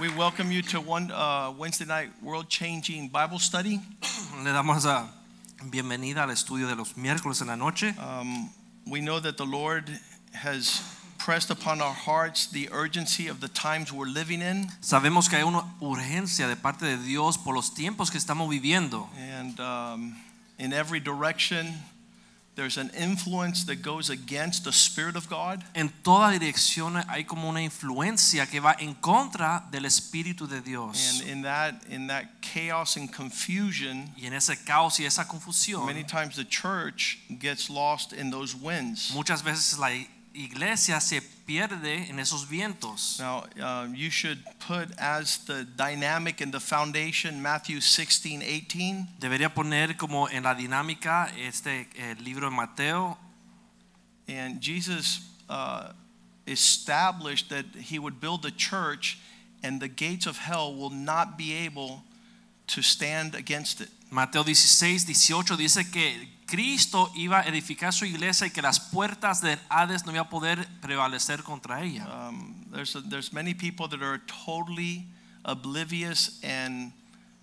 We welcome you to one uh, Wednesday night world changing Bible study. Le damos la bienvenida al estudio de los miércoles en la noche. Um, we know that the Lord has pressed upon our hearts the urgency of the times we're living in. Sabemos que hay una urgencia de parte de Dios por los tiempos que estamos viviendo. And um, in every direction, there's an influence that goes against the Spirit of God. En toda dirección hay como una influencia que va en contra del Espíritu de Dios. And in that, in that chaos and confusion, Y en ese caos y esa confusión, many times the church gets lost in those winds. muchas veces la iglesia se pierde en esos vientos. Now, um, you should put as the dynamic and the foundation Matthew 16, 18. Debería poner como en la dinámica este eh, libro de Mateo And Jesus uh, established that he would build a church and the gates of hell will not be able to stand against it. Mateo 16, 18 dice que Cristo iba a edificar su iglesia y que las puertas del Hades no iba a poder prevalecer contra ella. Um, there's, a, there's many people that are totally oblivious and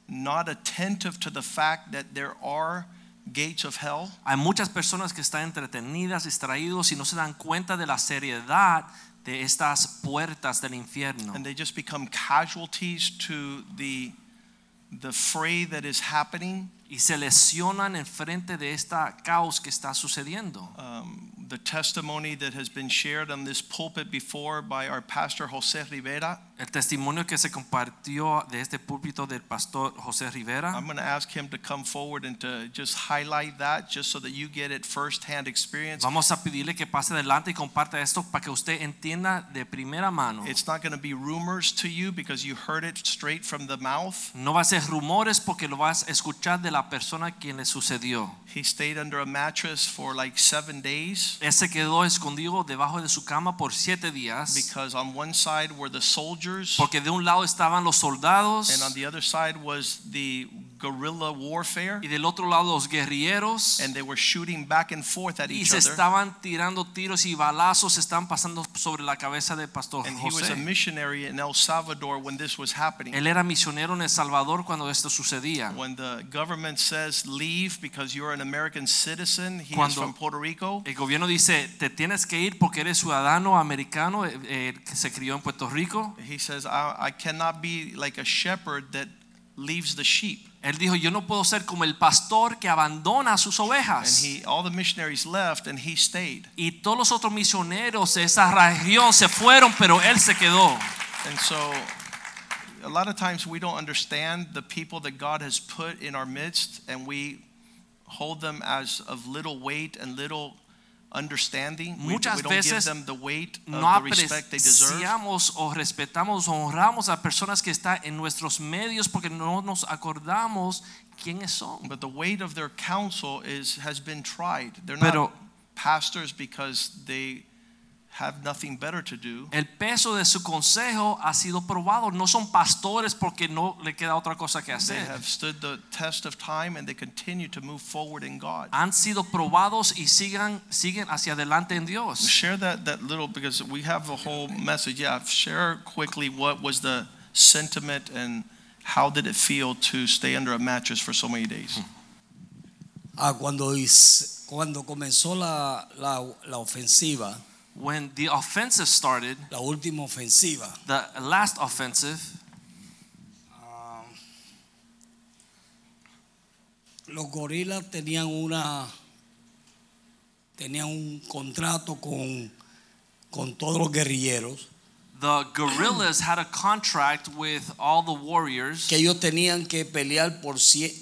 not attentive to the fact that there are gates of hell. Hay muchas personas que están entretenidas, distraídos y no se dan cuenta de la seriedad de estas puertas del infierno. and they just become casualties to the the fray that is happening Y se lesionan en frente de esta caos que está sucediendo. um, the testimony that has been shared on this pulpit before by our pastor Jose Rivera El testimonio que se compartió de este púlpito del pastor José Rivera. I'm going to ask him to come forward and to just highlight that just so that you get it firsthand experience Vamos a pedirle que pase adelante y comparta esto para que usted entienda de primera mano. it's not going to be rumors to you because you heard it straight from the mouth No va a ser rumores porque lo vas a escuchar de la persona a quien le sucedió. he stayed under a mattress for like 7 days Él se quedó escondido debajo de su cama por siete días because on one side were the soldiers porque de un lado estaban los soldados and on the other side was the guerrilla warfare y del otro lado los guerrilleros. and they were shooting back and forth at y each se other. estaban tirando tiros y balazos se estaban pasando sobre la cabeza del pastor and he was a missionary in El Salvador when this was happening. Él era misionero en El Salvador cuando esto sucedía. when the government says leave because you're an American citizen he is from Puerto Rico. El gobierno dice, te tienes que ir porque eres ciudadano americano eh, eh, que se crió en Puerto Rico. he says I, I cannot be like a shepherd that leaves the sheep Él dijo, yo no puedo ser como el pastor que abandona a sus and ovejas. he all the missionaries left and he stayed Y todos los otros misioneros de esa región se fueron, pero él se quedó. and so a lot of times we don't understand the people that God has put in our midst and we hold them as of little weight and little understanding. We, Muchas we don't give them the weight of No the respect they deserve. o respetamos o honramos a personas que están en nuestros medios porque no nos acordamos quiénes son. But the weight of their counsel is has been tried. They're Pero- not pastors because they have nothing better to do. El peso de su consejo ha sido probado. No son pastores porque no le queda otra cosa que hacer. They have stood the test of time and they continue to move forward in God. Han sido probados y sigan, siguen hacia adelante en Dios. Share that that little because we have a whole message. Yeah, share quickly what was the sentiment and how did it feel to stay under a mattress for so many days? Ah, cuando, is- cuando comenzó la, la, la ofensiva, When the offensive started, la última ofensiva, the last offensive, ah, los gorilas tenían una tenían un contrato con, con todos los guerrilleros. the guerrillas had a contract with all the warriors. Que ellos tenían que pelear por,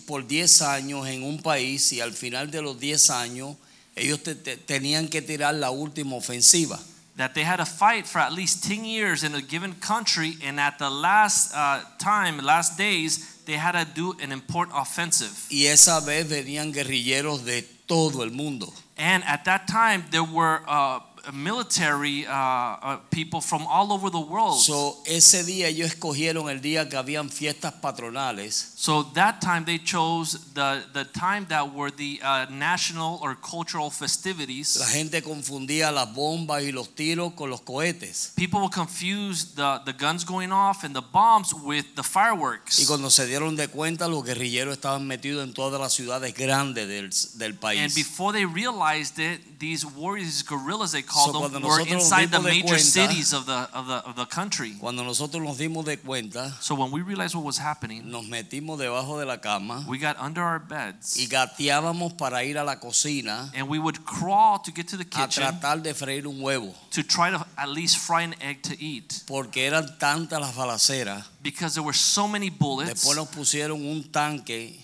por 10 años en un país y al final de los 10 años ellos te- te- tenían que tirar la última ofensiva. that they had to fight for at least 10 years in a given country and at the last uh, time last days they had to do an important offensive Y esa vez venían guerrilleros de todo el mundo. and at that time there were uh, military uh, uh, people from all over the world So, ese día ellos escogieron el día que habían fiestas patronales so that time they chose the, the time that were the uh, national or cultural festivities La gente confundía las bombas y los tiros con los cohetes. people will confuse the, the guns going off and the bombs with the fireworks Y cuando se dieron de cuenta, los guerrilleros estaban metidos en todas las ciudades grandes del, del And país. before they realized it, these warriors, these guerrillas, they called So, them, were inside the major cuenta- cities of the, of, the, of the country. Cuando nosotros nos dimos de cuenta, So when we realized what was happening, nos metimos debajo de la cama we got under our beds y gateábamos para ir a la cocina and we would crawl to get to the a kitchen tratar de freír un huevo. to try to at least fry an egg to eat Porque eran tantas las balaceras. because there were so many bullets. Después nos pusieron un tanque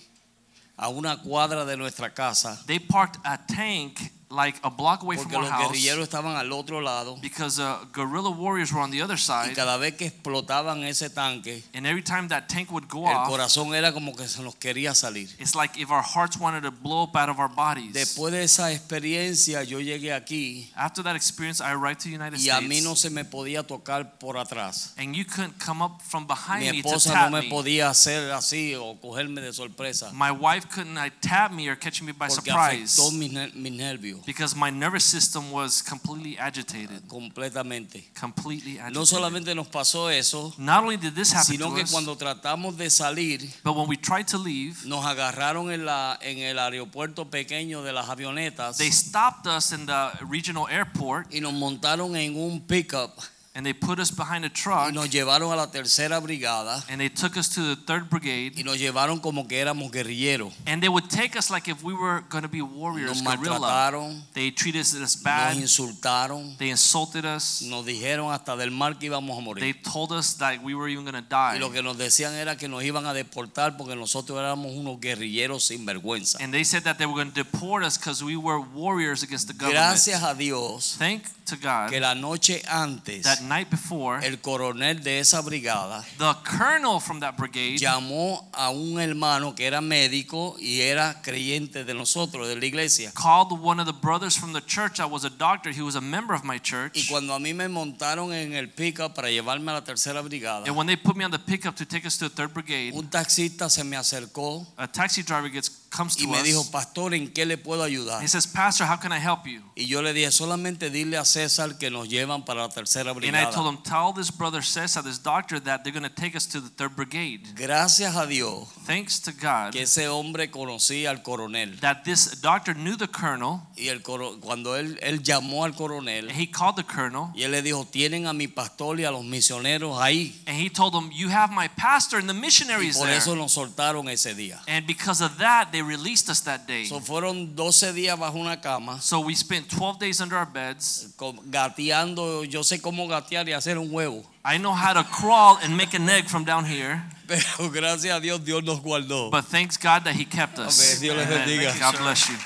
a una cuadra de nuestra casa. They parked a tank like a block away from Porque our los house estaban al otro lado. because uh, guerrilla warriors were on the other Y side. cada vez que explotaban ese tanque, And every time that tank would go el off, corazón era como que se nos quería salir. it's like if our hearts wanted to blow up out of our bodies. Después de esa experiencia, yo llegué aquí After that experience, I arrived to the United y a mí States, no se me podía tocar por atrás. and you couldn't come up from behind Mi me to esposa tap no me me. podía hacer así o cogerme de sorpresa My wife couldn't uh, tap me or catch me by porque surprise afectó mis, ner- mis nervios because my nervous system was completely agitated, ah, completamente. completely agitated. No solamente nos pasó eso, Not only did this happen sino to que us, cuando tratamos de salir, but when we tried to leave, nos agarraron en, la, en el aeropuerto pequeño de las avionetas they stopped us in the regional airport y nos montaron en un pickup and they put us behind a y truck nos llevaron a la tercera brigada and they took us to the third brigade y nos llevaron como que éramos guerrilleros. and they would take us like if we were going to be warriors, Nos guerrilla. maltrataron, They treated us nos bad. insultaron, They insulted us. nos dijeron hasta del mar que íbamos a They morir. told us that we were even going to Y die. lo que nos decían era que nos iban a deportar porque nosotros éramos unos guerrilleros sin vergüenza. And they said that they were going to deport us because we were warriors against the government. Gracias a Dios Thank to God que la noche antes that night before, el coronel de esa brigada the colonel from that brigade llamó a un hermano que era médico y era creyente de nosotros, de la iglesia. called one of the brothers from the church that was a doctor. He was a member of my Y church. cuando a mí me montaron en el pickup para llevarme a la tercera brigada, And when they put me on the pickup to take us to the third brigade, un taxista se me acercó a taxi driver gets comes y to me dijo, pastor, ¿en qué le puedo ayudar? He says, Pastor, how can I help you? Y yo le dije, solamente dile a César que nos llevan para la tercera And I brigada. told him, tell this brother Cesar, this doctor, that they're going to take us to the third brigade. Gracias a Dios Thanks to God que ese hombre conocía al coronel. that this doctor knew the colonel. Y el coro- cuando él, él llamó al coronel, And he called the colonel y él le dijo, tienen a mi pastor y a los misioneros ahí. and he told him, You have my pastor and the Y missionaries por there. eso nos soltaron ese día. And because of that, they released us that day. So, fueron 12 días bajo una cama, So we spent 12 days under our beds. gateando. Yo sé cómo gatear y hacer un huevo. I know how to crawl and make an egg from down here, Pero gracias a Dios, Dios nos guardó. but thanks God that He kept us. Amén. Dios les bendiga. God bless you.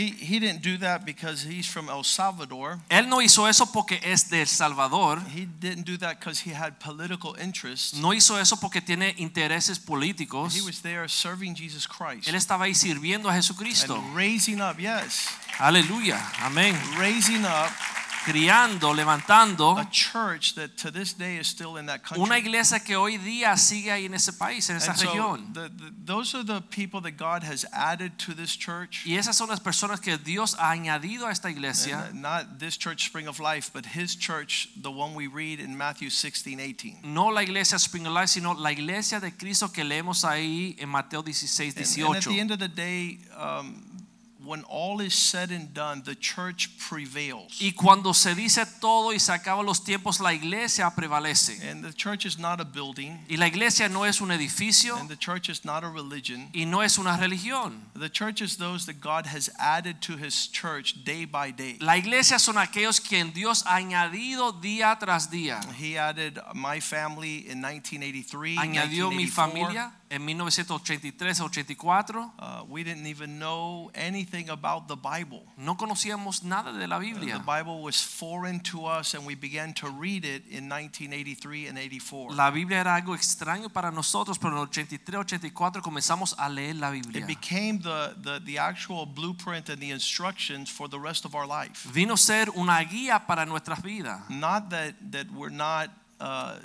He, he didn't do that because he's from El Salvador. Él no hizo eso porque es de El Salvador. He didn't do that because he had political interests. No hizo eso porque tiene intereses políticos. He was there serving Jesus Christ Él estaba ahí sirviendo a Jesucristo. and raising up, yes, Aleluya. Amén. raising up Criando, levantando a church that to this day is still in that country. una iglesia que hoy día sigue ahí en ese país, en esa And so región. the, the, those are the people that God has added to this church. Y esas son las personas que Dios ha añadido a esta iglesia. And not this church, Spring of Life, but his church, the one we read in Matthew 16, 18. No la iglesia Spring of Life, sino la iglesia de Cristo que leemos ahí en Mateo 16, And, and at the end of the day, um, when all is said and done, the church prevails. Y cuando se dice todo y se acaban los tiempos, la iglesia prevalece. And the church is not a building, Y la iglesia no es un edificio and the church is not a religion. y no es una religión. The church is those that God has added to his church day by day. La iglesia son aquellos quien Dios ha añadido día tras día. He added my family in 1983, Añadió mi familia en 1983-84 uh, we didn't even know anything about the Bible. no conocíamos nada de la Biblia. The Bible was foreign to us, and we began to read it in 1983 and 84. La Biblia era algo extraño para nosotros, pero en 83-84 comenzamos a leer la It became the, the, the actual blueprint and the instructions for the rest of our life. Vino a ser una guía para nuestras vidas. Not that, that we're not. Uh,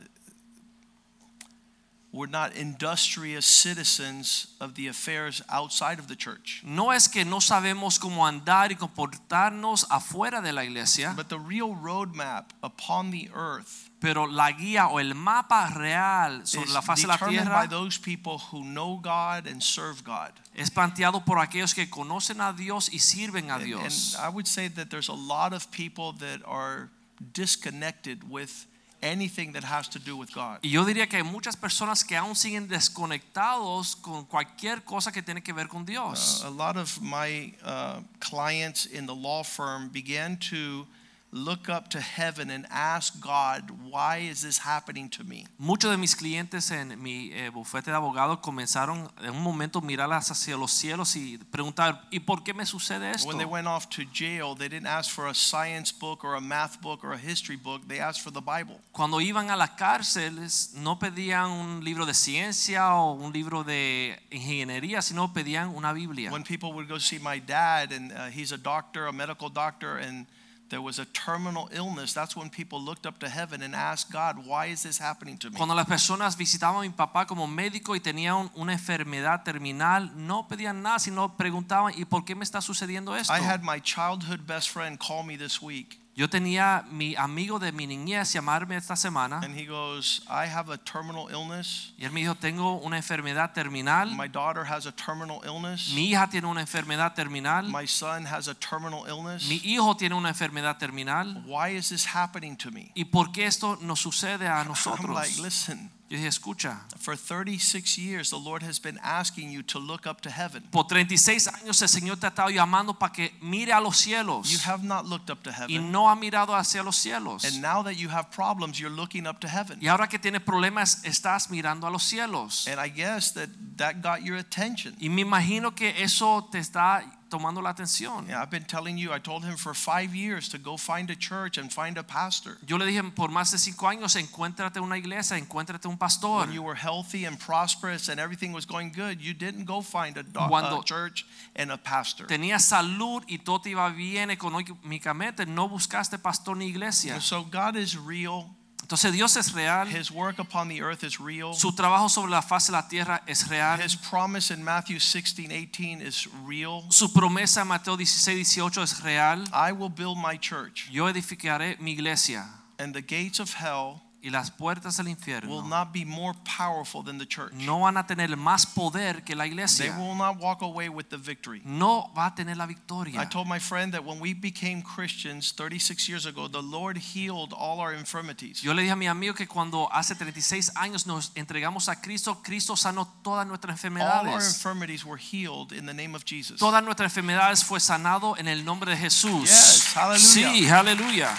we're not industrious citizens of the affairs outside of the church. No es que no sabemos cómo andar y comportarnos afuera de la iglesia, But the real roadmap upon the earth pero la guía o el mapa real sobre la faz de la determined by tierra those people who know God and serve God. es planteado por aquellos que conocen a Dios y sirven a And, and I would say that there's a lot of people that are disconnected with anything that has to do with God. Y yo diría que hay muchas personas que aún siguen desconectados con cualquier cosa que tiene que ver con Dios. Uh, a lot of my uh, clients in the law firm began to look up to heaven and ask God, why is this happening to me? Muchos de mis clientes en mi eh, bufete de abogados comenzaron en un momento a mirar hacia los cielos y preguntar, ¿y por qué me sucede esto? When they went off to jail, they didn't ask for a science book or a math book or a history book. They asked for the Bible. Cuando iban a las cárceles no pedían un libro de ciencia o un libro de ingeniería, sino pedían una Biblia. When people would go see my dad, and uh, he's a doctor, a medical doctor, and there was a terminal illness, that's when people looked up to heaven and asked God, why is this happening to me? Cuando las personas visitaban a mi papá como médico y tenían una enfermedad terminal, no pedían nada, sino preguntaban, ¿y por qué me está sucediendo esto? I had my childhood best friend call me this week, Yo tenía mi amigo de mi niñez llamarme esta semana and he goes, I have a terminal illness. y él me dijo, tengo una enfermedad terminal, My daughter has a terminal illness. mi hija tiene una enfermedad terminal, My son has a terminal illness. mi hijo tiene una enfermedad terminal. Why is this happening to me? ¿Y por qué esto nos sucede a I'm nosotros? like, listen, dije, escucha, for 36 years, the Lord has been asking you to look up to heaven. por 36 años el Señor te ha estado llamando para que mire a los cielos You have not looked up to heaven. y no ha mirado hacia los cielos. And now that you have problems, you're looking up to heaven. Y ahora que tienes problemas, estás mirando a los cielos. And I guess that that got your attention. Y me imagino que eso te está tomando la atención. Yeah, I've been telling you, I told him for five years to go find a church and find a pastor. Yo le dije por más de cinco años, encuéntrate una iglesia, encuéntrate un pastor. When you were healthy and prosperous and everything was going good, you didn't go find a, a church and a pastor. Tenías salud y todo iba bien económicamente, no buscaste pastor ni iglesia. And so God is real. Entonces Dios es real, His work upon the earth is real. su trabajo sobre la faz de la tierra es real, His promise in Matthew 16, 18 is real. su promesa en Mateo 16, 18 es real. I will build my church, Yo edificaré mi iglesia and the gates of hell y las puertas del will not be more powerful than the church. no van a tener más poder que la They iglesia. will not walk away with the victory. No va a tener la victoria. I told my friend that when we became Christians 36 years ago, the Lord healed all our infirmities. Yo le dije a mi amigo que cuando hace 36 años nos entregamos a Cristo, Cristo sanó todas nuestras enfermedades. All our infirmities were healed in the name of Jesus. Todas nuestras enfermedades fue sanado en el nombre de Jesús. Yes, hallelujah. Sí, aleluya.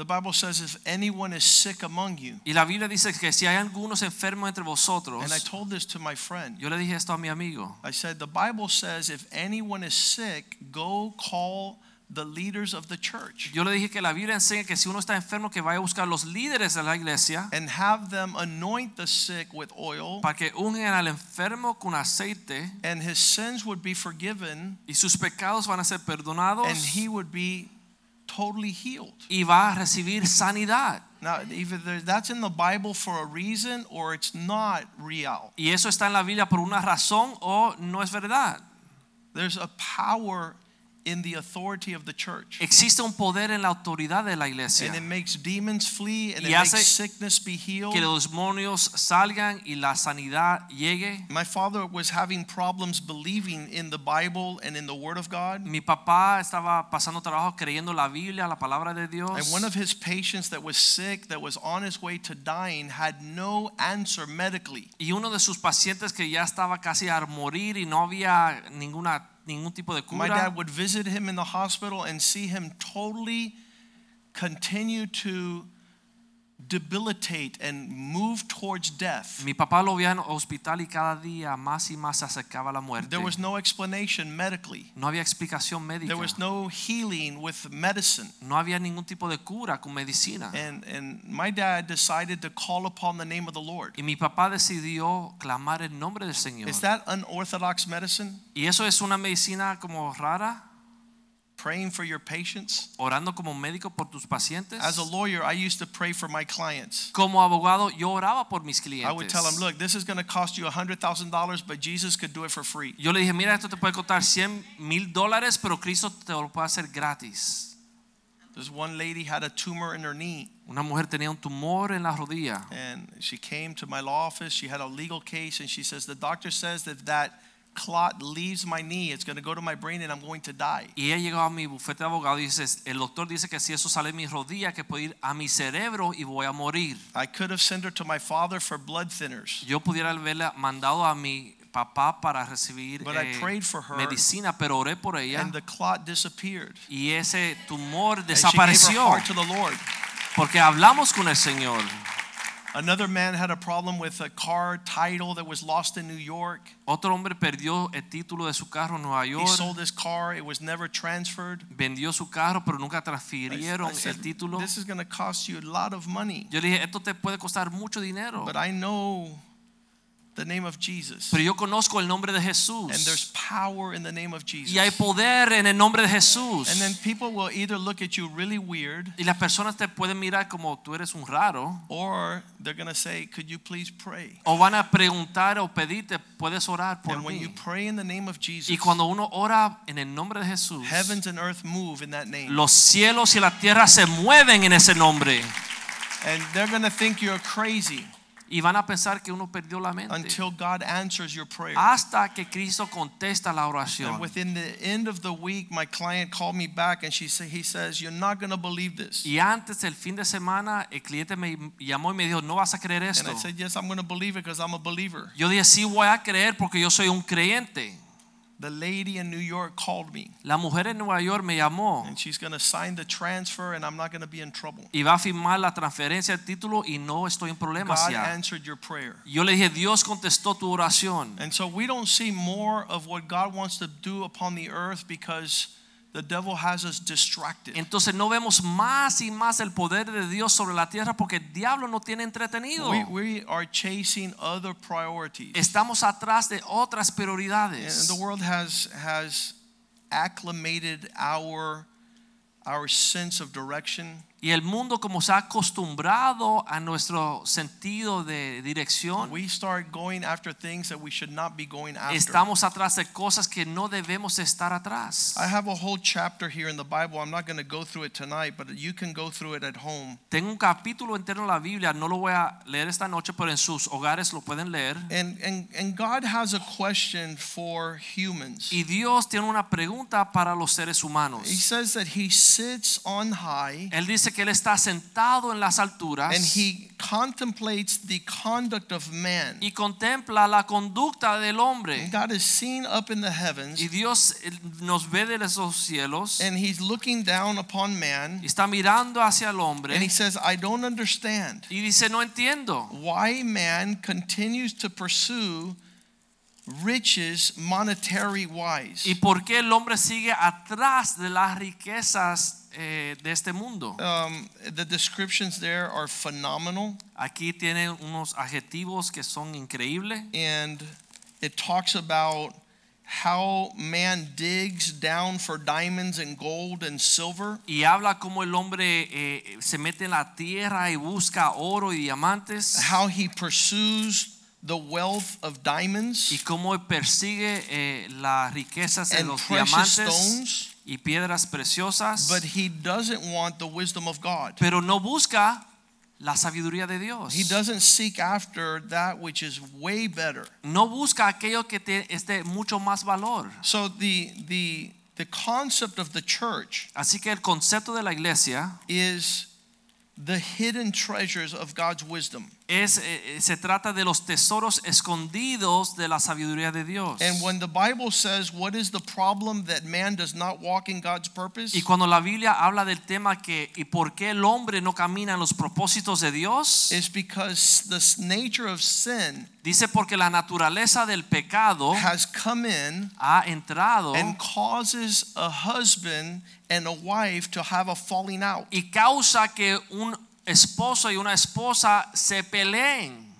The Bible says if anyone is sick among you, Y la Biblia dice que si hay algunos enfermos entre vosotros, and I told this to my friend. yo le dije esto a mi amigo. I said the Bible says if anyone is sick, go call the leaders of the church Yo le dije que la Biblia enseña que si uno está enfermo que vaya a buscar los líderes de la iglesia and have them anoint the sick with oil para que ungen al enfermo con aceite and his sins would be forgiven y sus pecados van a ser perdonados and he would be totally healed. y va a recibir sanidad. Now, either that's in the Bible for a reason or it's not real. Y eso está en la Biblia por una razón o no es verdad. There's a power in the authority of the church. Existe un poder en la autoridad de la iglesia And it makes demons flee and Y it makes sickness be healed. que los demonios salgan y la sanidad llegue. My father was having problems believing in the Bible and in the Word of God. Mi papá estaba pasando trabajo creyendo la Biblia, la palabra de Dios. And one of his patients that was sick, that was on his way to dying, had no answer medically. Y uno de sus pacientes que ya estaba casi a morir y no había ninguna ningún tipo de My dad would visit him in the hospital and see him totally continue to debilitate and move towards death. Mi papá lo veía en hospital y cada día más y más se acercaba la muerte. There was no explanation medically. No había explicación médica. There was no healing with medicine. No había ningún tipo de cura con medicina. And and my dad decided to call upon the name of the Lord. Y mi papá decidió clamar el nombre del Señor. Is that unorthodox medicine? Y eso es una medicina como rara, Praying for your patients? orando como médico por tus pacientes. As a lawyer, I used to pray for my clients. Como abogado, yo oraba por mis clientes. I would tell them, look, this is going to cost you $100,000, but Jesus could do it for free. Yo le dije, mira, esto te puede costar 100 mil dólares, pero Cristo te lo puede hacer gratis. This one lady had a tumor in her knee, Una mujer tenía un tumor en la rodilla and she came to my law office. She had a legal case, and she says, the doctor says that that clot leaves my knee, it's going to go to my brain, and I'm going to die. y ella llegó a mi bufete de abogado y dice, el doctor dice que si eso sale de mi rodilla, que puede ir a mi cerebro y voy a morir. I could have sent her to my father for blood thinners. Yo pudiera haberle mandado a mi papá para recibir But I eh, prayed for her, medicina, pero oré por ella And the clot disappeared. y ese tumor And she gave her heart to the Lord. porque hablamos con el Señor. Another man had a problem with a car title that was lost in New York. Otro hombre perdió el título de su carro en Nueva York. He sold his car, it was never transferred. vendió su carro, pero nunca I- transfirieron I said, el título. This is going to cost you a lot of money. Yo le dije, esto te puede costar mucho dinero, But I know the name of Jesus. pero yo conozco el nombre de Jesús. And there's power in the name of Jesus. Y hay poder en el nombre de Jesús. And then people will either look at you really weird Y las personas te pueden mirar como tú eres un raro. or they're going to say, Could you please pray? O van a preguntar o pedirte, puedes orar por And when you pray in the name of Jesus, Y cuando uno ora en el nombre de Jesús, heavens and earth move in that name. los cielos y la tierra se mueven en ese nombre. And they're going to think you're crazy Y van a pensar que uno perdió la mente. until God answers your prayer. Hasta que Cristo contesta la oración. And within the end of the week, my client called me back and she said, he says, You're not going to believe this. Y antes del fin de semana, el cliente me llamó y me dijo, no vas a creer And. I said, Yes, I'm going to believe it because I'm a believer. Yo dije, sí voy a creer porque yo soy un creyente. The lady in New York called me La mujer en Nueva York me llamó and she's going to sign the transfer and I'm not going to be in trouble. y va a firmar la transferencia del título y no estoy en problemas God ya. answered your prayer. Yo le dije, Dios contestó tu oración. And so we don't see more of what God wants to do upon the earth because the devil has us distracted. Entonces no vemos más y más el poder de Dios sobre la tierra porque el diablo no tiene entretenido. We, we are chasing other priorities. Estamos atrás de otras And prioridades. the world has has acclimated our our sense of direction. Y el mundo como se ha acostumbrado a nuestro sentido de dirección, We start going after things that we should not be going after. estamos atrás de cosas que no debemos estar atrás. I have a whole chapter here in the Bible. I'm not going to go through it tonight, but you can go through it at home. Tengo un capítulo entero en la Biblia, no lo voy a leer esta noche, pero en sus hogares lo pueden leer. And and and God has a question for humans. Y Dios tiene una pregunta para los seres humanos. He says that he sits on high Él dice que Él está sentado en las alturas and he contemplates the conduct of man. y contempla la conducta del hombre. And God is seen up in the heavens Y Dios eh, nos ve de esos cielos and he's looking down upon man y está mirando hacia el hombre. and he says, I don't understand y dice, no entiendo. why man continues to pursue riches monetary wise. ¿Y por qué el hombre sigue atrás de las riquezas eh, de este mundo? Um, the descriptions there are phenomenal Aquí tiene unos adjetivos que son increíbles. and it talks about how man digs down for diamonds and gold and silver. Y habla como el hombre eh, se mete en la tierra y busca oro y diamantes. how he pursues the wealth of diamonds Y cómo persigue eh, las riquezas de and los precious diamantes stones, y piedras preciosas. but he doesn't want the wisdom of God. pero no busca la sabiduría de Dios. He doesn't seek after that which is way better. No busca aquello que te, esté mucho más valor. So the the the concept of the church Así que el concepto de la iglesia is the hidden treasures of God's wisdom. Es, eh, eh, se trata de los tesoros escondidos de la sabiduría de Dios. And when the Bible says, What is the problem that man does not walk in God's purpose? Y cuando la Biblia habla del tema que y por qué el hombre no camina en los propósitos de Dios, Is because the nature of sin dice porque la naturaleza del pecado has come in ha entrado and causes a husband and a wife to have a falling out. y causa que un esposo y una esposa se peleen.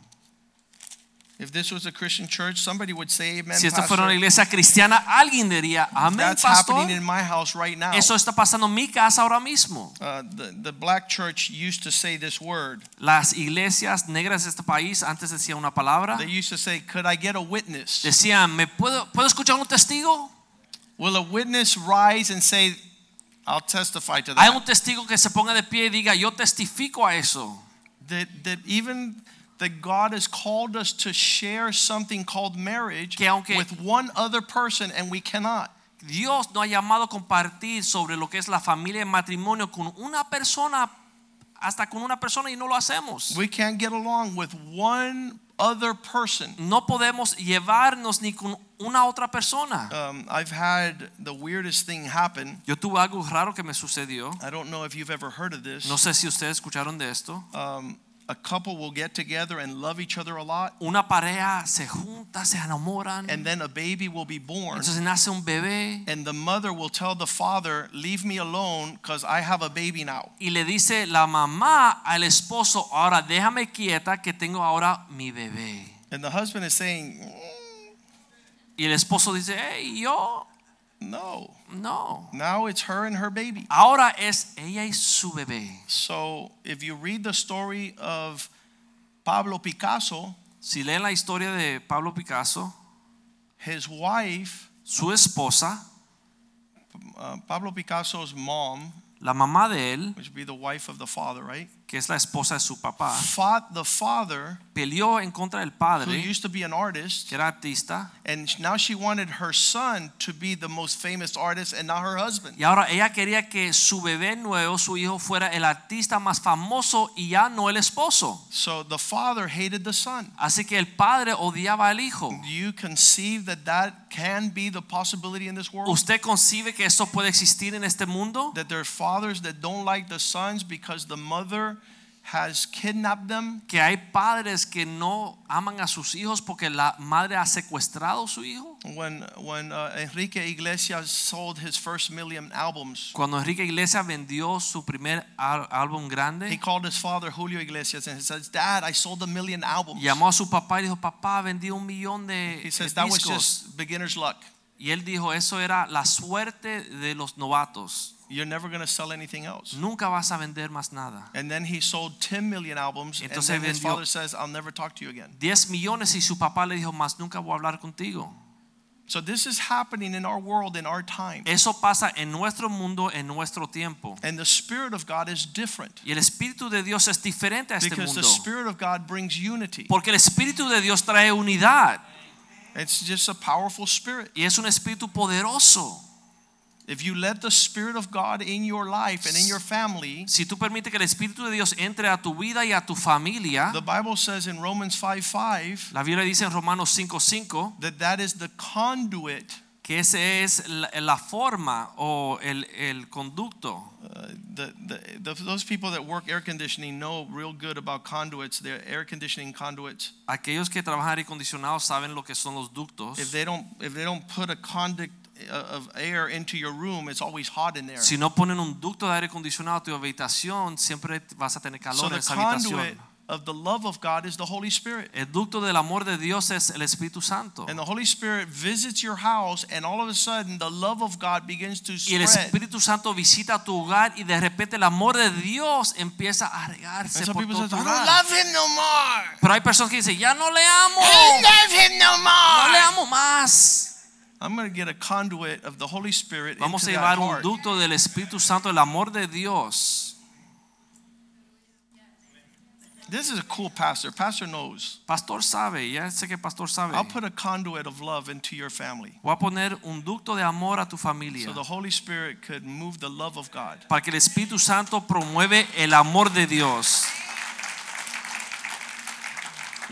If this was a Christian church, somebody would say, Amen. Si esto fuera una iglesia cristiana, alguien diría, amén, That's pastor. happening in my house right now. Eso está pasando en mi casa ahora mismo. Uh, the, the black church used to say this word. Las iglesias negras de este país antes decían una palabra. They used to say, Could I get a witness? Decían, ¿me puedo, puedo escuchar un testigo? Will a witness rise and say, I'll testify to Hay that? un testigo que se ponga de pie y diga, yo testifico a eso. That, that even that God has called us to share something called marriage with one other person and we cannot. Dios nos ha llamado a compartir sobre lo que es la familia y matrimonio con una persona, hasta con una persona y no lo hacemos. We can't get along with one other person. No podemos llevarnos ni con una otra persona. Um, I've had the weirdest thing happen. Yo tuve algo raro que me sucedió. I don't know if you've ever heard of this. No sé si ustedes escucharon de esto. Um, a couple will get together and love each other a lot, Una pareja se junta, se enamoran, and then a baby will be born. entonces nace un bebé And the mother will tell the father, Leave me alone because I have a baby now. y le dice la mamá al esposo, ahora déjame quieta que tengo ahora mi bebé. And the husband is saying, "Mm, Y el esposo dice, hey, yo, No. no. Now it's her and her baby. Ahora es ella y su bebé. So if you read the story of Pablo Picasso, Si leen la historia de Pablo Picasso, his wife, su esposa, uh, Pablo Picasso's mom, la mamá de él, which would be the wife of the father, right? Que es la esposa de su papá, Fought the father, peleó en contra del who padre, used to be an artist, que era artista, and now she wanted her son to be the most famous artist and not her husband. y ahora ella quería que su bebé nuevo, su hijo, fuera el artista más famoso y ya no el esposo. So the father hated the son. Así que el padre odiaba al hijo. Do you conceive that that can be the possibility in this world? ¿Usted concibe que esto puede existir en este mundo? That there are fathers that don't like the sons because the mother has kidnapped them? Que hay padres que no aman a sus hijos porque la madre ha secuestrado a su hijo. When when uh, Enrique Iglesias sold his first million albums, Cuando Enrique Iglesias vendió su primer álbum grande. he called his father Julio Iglesias and he says, "Dad, I sold a million albums." llamó a su papá y dijo, papá, vendí un millón de He says that was just beginner's luck. Y él dijo, eso era la suerte de los novatos. You're never going to sell anything else. Nunca vas a vender más nada. And then he sold 10 million albums, and Entonces then his father says, "I'll never talk to you again." 10 millones y su papá le dijo, más nunca voy a hablar contigo. So this is happening in our world in our time, Eso pasa en nuestro mundo, en nuestro tiempo. and the Spirit of God is different Y el Espíritu de Dios es diferente a este because the. Spirit of God brings unity. Porque el Espíritu de Dios trae unidad. It's just a powerful spirit. Y es un Espíritu poderoso. If you let the Spirit of God in your life and in your family, Si tú permites que el Espíritu de Dios entre a tu vida y a tu familia, the Bible says in Romans 5 5 la Biblia dice en Romanos 5:5 that that is the conduit, que ese es la, la forma o el, el conducto. uh, the, the, the, those people that work air conditioning know real good about conduits. They're air conditioning conduits. Aquellos que trabajan aire acondicionado saben lo que son los ductos. If they don't, if they don't put a conduit Uh, of air into your room, it's always hot in there. Si no ponen un ducto de aire acondicionado a tu habitación, siempre vas a tener calor the en esa habitación. of the love of God is the Holy Spirit. El ducto del amor de Dios es el Espíritu Santo. And the Holy Spirit visits your house, and all of a sudden, the love of God begins to spread. Y el. Espíritu Santo visita tu hogar y de repente el amor de Dios empieza a regarse por todo tu I don't hogar. love him no more. Pero hay personas que dicen, ya no le amo. I don't love him no more. No le amo más. I'm going to get a conduit of the Holy Spirit Vamos a into that llevar un heart. ducto del Espíritu Santo, el amor de Dios. This is a cool pastor. Pastor knows. Pastor sabe, ya sé que pastor sabe. I'll put a conduit of love into your family. Voy a poner un ducto de amor a tu familia. So the Holy Spirit could move the love of God. Para que el Espíritu Santo promueve el amor de Dios.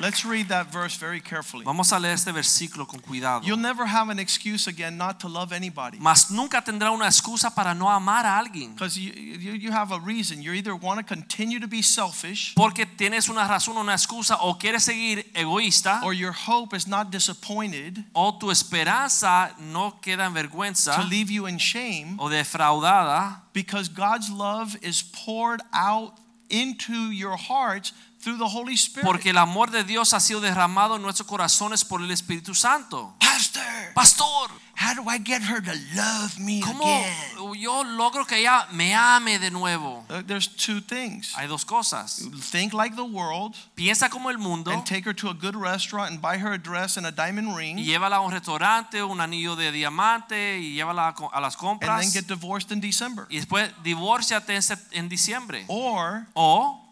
Let's read that verse very carefully. Vamos a leer este versículo con cuidado. You'll never have an excuse again not to love anybody. Mas nunca tendrá una excusa para no amar a alguien. Because you, you, you have a reason. You either want to continue to be selfish Porque tienes una razón, una excusa, o quieres seguir egoísta, or your hope is not disappointed o tu esperanza no queda en vergüenza. to leave you in shame o defraudada, because God's love is poured out into your hearts through the Holy Spirit. porque el amor de Dios ha sido derramado en nuestros corazones por el Espíritu Santo. Pastor, Pastor, how do I get her to love me ¿cómo again? yo logro que ella me ame de nuevo? Uh, There's two things. Hay dos cosas. Think like the world Piensa como el mundo and take her to a good restaurant and buy her a dress and a diamond y ring llévala a un restaurante, un anillo de diamante y llévala a las and compras then get divorced in December. y después divórciate en diciembre. Or O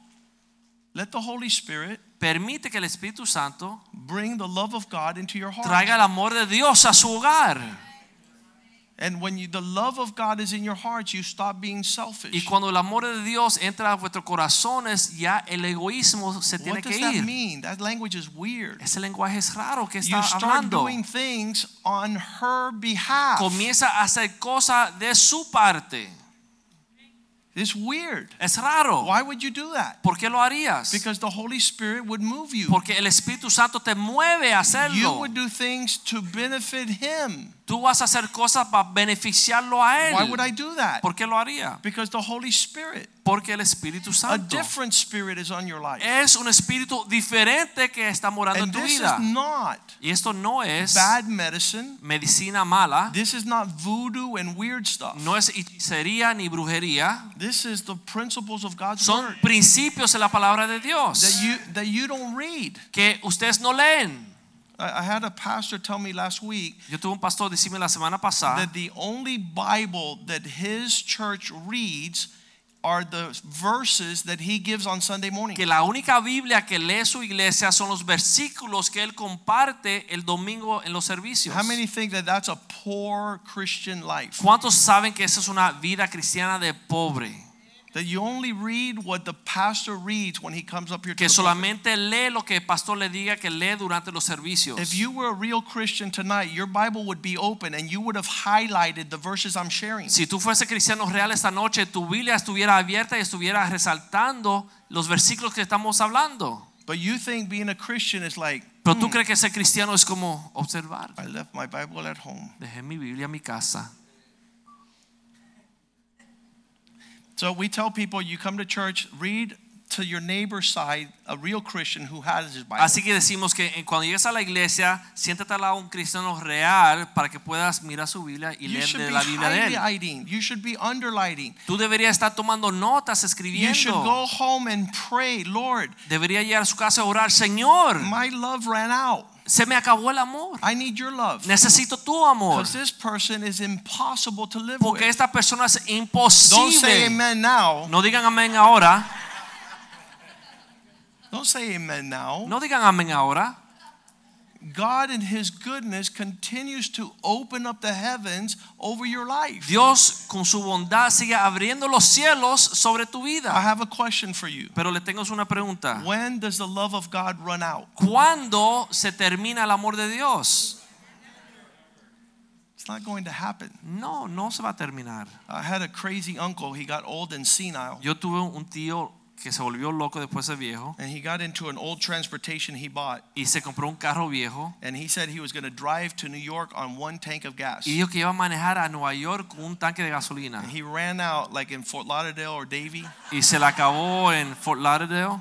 let the Holy Spirit permite que el Espíritu Santo bring the love of God into your heart. traiga el amor de Dios a su hogar. And when you, the love of God is in your heart, you stop being selfish. Y cuando el amor de Dios entra a vuestros corazones, ya el egoísmo se tiene que ir. What does that mean? That language is weird. Ese lenguaje es raro que está You está start hablando. doing things on her behalf. Comienza a hacer cosas de su parte. It's weird. Es raro. Why would you do that? ¿Por qué lo harías? Because the Holy Spirit would move you. Porque el Espíritu Santo te mueve a hacerlo. You would do things to benefit Him. Tú vas a hacer cosas para beneficiarlo a Why would I él. do that? ¿Por qué lo haría? Because the Holy Spirit, Porque el Espíritu a Santo different spirit is on your life. es un espíritu diferente que está morando en And tu this is vida. not Y esto no es bad medicine. medicina mala, This is not voodoo and weird stuff. no es hechicería ni brujería. This is the principles of God's Son word principios de la palabra de Dios that you that you don't read. que ustedes no leen. I, had a pastor tell me last week Yo tuve un pastor decirme la semana pasada that the only Bible that his church reads are the verses that he gives on Sunday morning. que la única Biblia que lee su iglesia son los versículos que él comparte el domingo en los servicios. How many think that that's a poor Christian life? ¿Cuántos saben que esa es una vida cristiana de pobre? Que the pulpit. solamente lee lo que el pastor le diga que lee durante los servicios. If you were a real Christian tonight, your Bible would be open and you would have highlighted the verses I'm sharing. Si tú fuese cristiano real esta noche, tu Biblia estuviera abierta y estuviera resaltando los versículos que estamos hablando. But you think being a Christian is like, Pero tú "Hmm, crees que ser cristiano es como observar. I left my Bible at home. Dejé mi Biblia en mi casa. So we tell people you come to church, read to your neighbor's side a real Christian who has his Bible. Así que decimos que cuando llegues a la iglesia, siéntate al lado de un cristiano real para que puedas mirar su Biblia y you leer should de be la Biblia de él. You should be underlining. Tú deberías estar tomando notas, escribiendo. You should go home and pray, Lord, Debería llegar a su casa a orar, Señor, my love ran out. Se me acabó el amor. I need your love. Necesito tu amor. Because this person is impossible to live Porque with. esta persona es imposible. Don't say amen now. No digan amén ahora. Don't say amen now. No digan amén ahora. God in his goodness continues to open up the heavens over your life. Dios con su bondad sigue abriendo los cielos sobre tu vida. I have a question for you. Pero le tengo una pregunta. When does the love of God run out? ¿Cuándo se termina el amor de Dios? It's not going to happen. No, no se va a terminar. I had a crazy uncle. He got old and senile. Yo tuve un tío que se volvió loco después de viejo And he got into an old transportation he bought. y se compró un carro viejo And he said he was going to drive to New York on one tank of gas. y dijo que iba a manejar a Nueva York con un tanque de gasolina And he ran out like in Fort Lauderdale or Davie. y se la acabó en Fort Lauderdale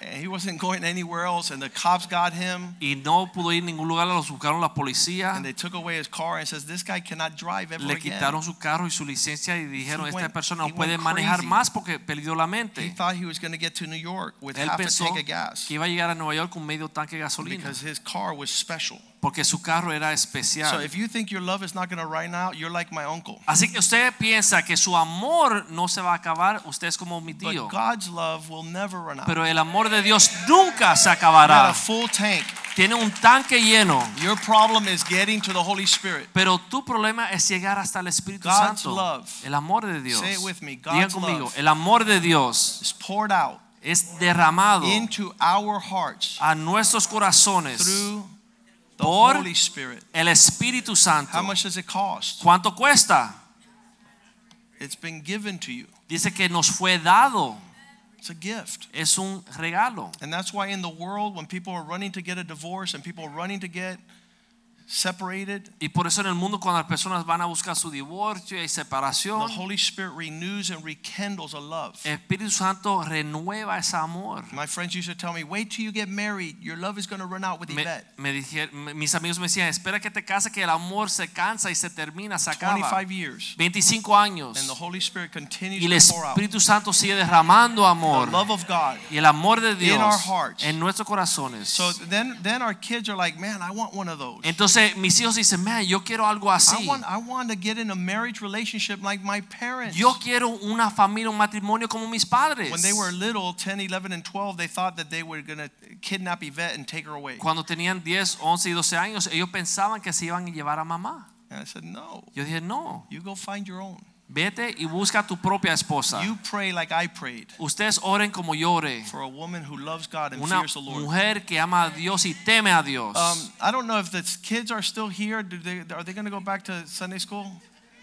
Eh, he wasn't going anywhere else. And the cops got him. y no pudo ir a ningún lugar, los buscaron la policía, And they took away his car and says, this guy cannot drive ever le again. quitaron su carro y su licencia y dijeron He esta went- persona he no puede went manejar crazy. más porque perdió la He mente. thought he was going to get to New York with Él half a pensó tank of gas que iba a llegar a Nueva York con medio tanque de gasolina because his car was special. Porque su carro era So especial. if you think your love is not going to run out, you're like my uncle. Así que usted piensa que su amor no se va a acabar, usted es como mi But tío. God's love will never run out. Pero el amor de Dios nunca se acabará. a full tank. Tiene un tanque lleno. Your problem is getting to the Holy Spirit. Pero tu problema es llegar hasta el Espíritu God's Santo. love. El amor de Dios. Say it with me, God's conmigo, love. el amor de Dios It's poured out es derramado into our hearts a nuestros corazones through the Por- Holy Spirit. el Espíritu Santo. How much does it cost? ¿Cuánto cuesta? It's been given to you. Dice que nos fue dado. It's a gift. Es un regalo. And that's why in the world, when people are running to get a divorce and people are running to get separated, Y por eso en el mundo cuando las personas van a buscar su divorcio y separación, the Holy Spirit renews and rekindles a love. el Espíritu Santo renueva ese amor. My friends used to tell me, wait till you get married. Your love is going to run out with Yvette. me me- mis amigos me decían, espera que te cases que el amor se cansa y se termina, se acaba. 25 years. 25 años. And the Holy Spirit continues Y el to pour out Espíritu Santo sigue derramando the amor. love of God. Y el amor de In our Dios hearts. en nuestros corazones. So then, then our kids are like, man, I want one of those. Entonces mis hijos dicen, man, yo quiero algo I así. want, I want to get in a marriage relationship like my parents. Yo quiero una familia, un matrimonio como mis padres. When they were little, 10, 11, and 12, they thought that they were going to kidnap Yvette and take her away. Cuando tenían 10, 11 y 12 años, ellos pensaban que se iban a llevar a mamá. And I said, no, Yo dije, no, you go find your own. Vete y busca tu propia esposa. You pray like I prayed Ustedes oren como yo oré. for a woman who loves God and Una fears the Lord. mujer que ama a Dios y teme a Dios. Um, I don't know if the kids are still here. Do they, are they going to go back to Sunday school?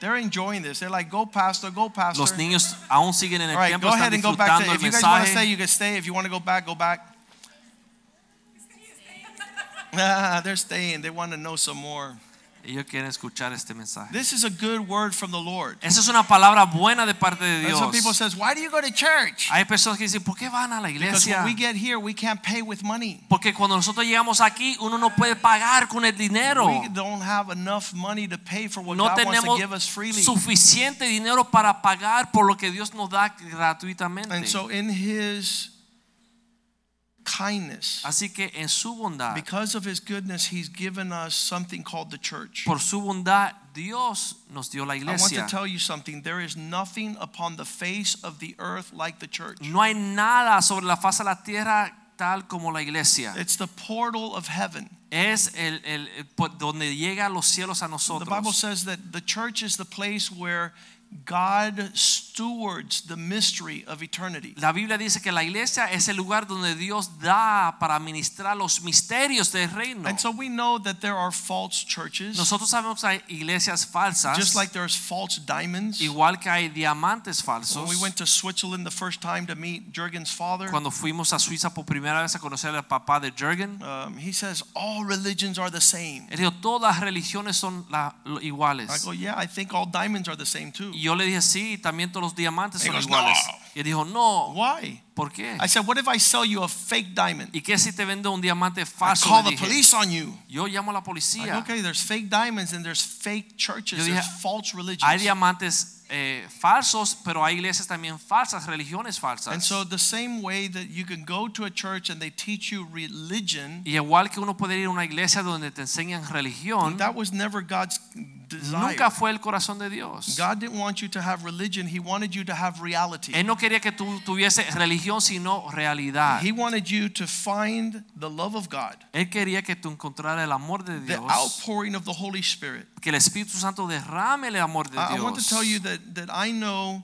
They're enjoying this. They're like, go, pastor, go, pastor. Los niños aún siguen en el right, tiempo, go ahead and go back to. If you guys want to stay, you can stay. If you want to go back, go back. Ah, they're staying. They want to know some more. Ellos quieren escuchar este mensaje. This is a good word from the Lord. Esa es una palabra buena de parte de And Dios. some people says, why do you go to church? Hay personas que dicen, ¿por qué van a la Because iglesia? when we get here, we can't pay with money. Porque cuando nosotros llegamos aquí, uno no puede pagar con el dinero. We don't have enough money to pay for what No God wants to give us freely. suficiente dinero para pagar por lo que Dios nos da gratuitamente. And so, in His kindness, Así que en su bondad, because of His goodness, He's given us something called the church. por su bondad, Dios nos dio la iglesia. I want to tell you something. There is nothing upon the face of the earth like the church. No hay nada sobre la faz de la tierra tal como la iglesia. It's the portal of heaven. Es el, el- donde llega los cielos a nosotros. The Bible says that the church is the place where God stewards the mystery of eternity. La Biblia dice que la iglesia es el lugar donde Dios da para ministrar los misterios del reino. And so we know that there are false churches, Nosotros sabemos que hay iglesias falsas, just like there's false diamonds. igual que hay diamantes falsos. When we went to Switzerland the first time to meet Jurgen's father, Cuando fuimos a Suiza por primera vez a conocer al papá de Jürgen, um, he says all religions are the same. él dijo, todas las religiones son la- lo- I go, yeah, I think all diamonds are the same too. Y yo le dije, sí, también todos los diamantes son iguales. Y dijo, no, Why? ¿por qué? I said, what if I sell you a fake diamond? ¿Y qué si te vendo un diamante I call the police on you. Yo llamo a la policía. okay, there's fake diamonds and there's fake churches. Dije, There's false Hay religions. diamantes eh, falsos, pero hay iglesias también falsas, religiones falsas. And so the same way that you can go to a church and they teach you religion, y igual que uno puede ir a una iglesia donde te enseñan religión, that was never God's desire. nunca fue el corazón de Dios. God didn't want you to have religion. He wanted you to have reality. Él no quería que tú tuviese religión, sino realidad. He wanted you to find the love of God, Él quería que tú encontraras el amor de the Dios, outpouring of the Holy Spirit. que el Espíritu Santo derrame el amor de I, I want to Dios. tell you that, that I know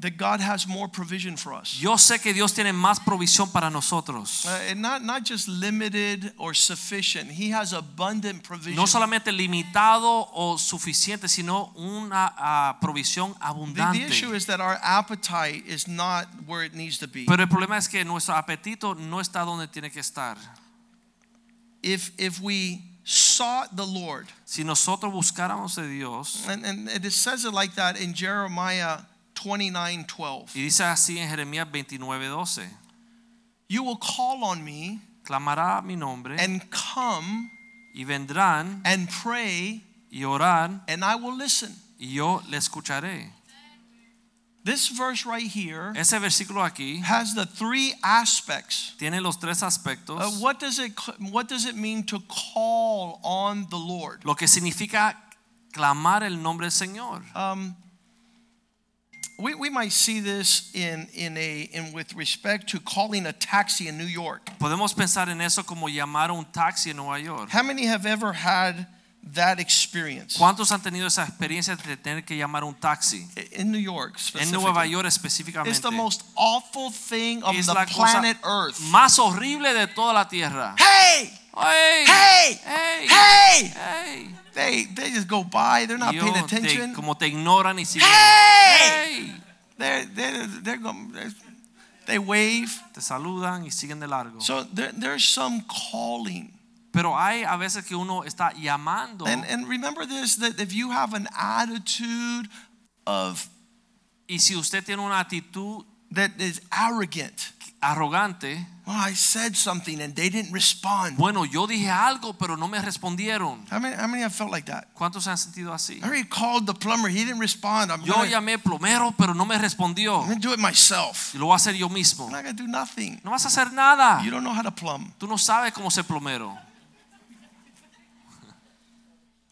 that God has more provision for us. Yo sé que Dios tiene más provisión para nosotros. Uh, and not, not just limited or sufficient, He has abundant provision. No solamente limitado o suficiente, sino una ah, provisión The, the issue is that our appetite is not where it needs to be. Pero el problema es que nuestro apetito no está donde tiene que estar. If, if we sought the Lord, Si nosotros buscáramos de Dios, and, and it says it like that in Jeremiah 29 12. y dice así en Jeremías 29:12, You will call on me clamará mi nombre and come y vendrán and pray, y orar and I will listen. y yo le escucharé. This verse right here Ese versículo aquí has the three aspects. tiene los tres aspectos. Uh, what does it what does it mean to call on the Lord? Lo que significa clamar el nombre del Señor. Um, we, we might see this in, in a in with respect to calling a taxi in New York. Podemos pensar en eso como llamar un taxi en Nueva York. How many have ever had that experience? ¿Cuántos han tenido esa experiencia de tener que llamar un taxi? In New York, En Nueva specifically. York It's the most awful thing of Es the planet Earth. más horrible de toda la tierra. Hey! ¡Hey! Hey! ¡Hey! Hey! ¡Hey! They they just go by. They're not paying te- attention. como te ignoran y siguen. Hey! ¡Hey! They're they're they're going. They wave. Te saludan y siguen de largo. So there, there's some calling. Pero hay a veces que uno está llamando. And and remember this that if you have an attitude of Y si usted tiene una actitud that is arrogant. Arrogante, Well, I said something and they didn't respond. bueno, yo dije algo, pero no me respondieron. How many, how many have felt like that? ¿Cuántos han sentido así? I already called the plumber. He didn't respond. I'm Yo gonna, llamé plomero, pero no me respondió. I'm gonna do it myself. Lo voy a hacer yo mismo. I'm not gonna do nothing. No vas a hacer nada. You don't know how to plumb. Tú no sabes cómo ser plomero.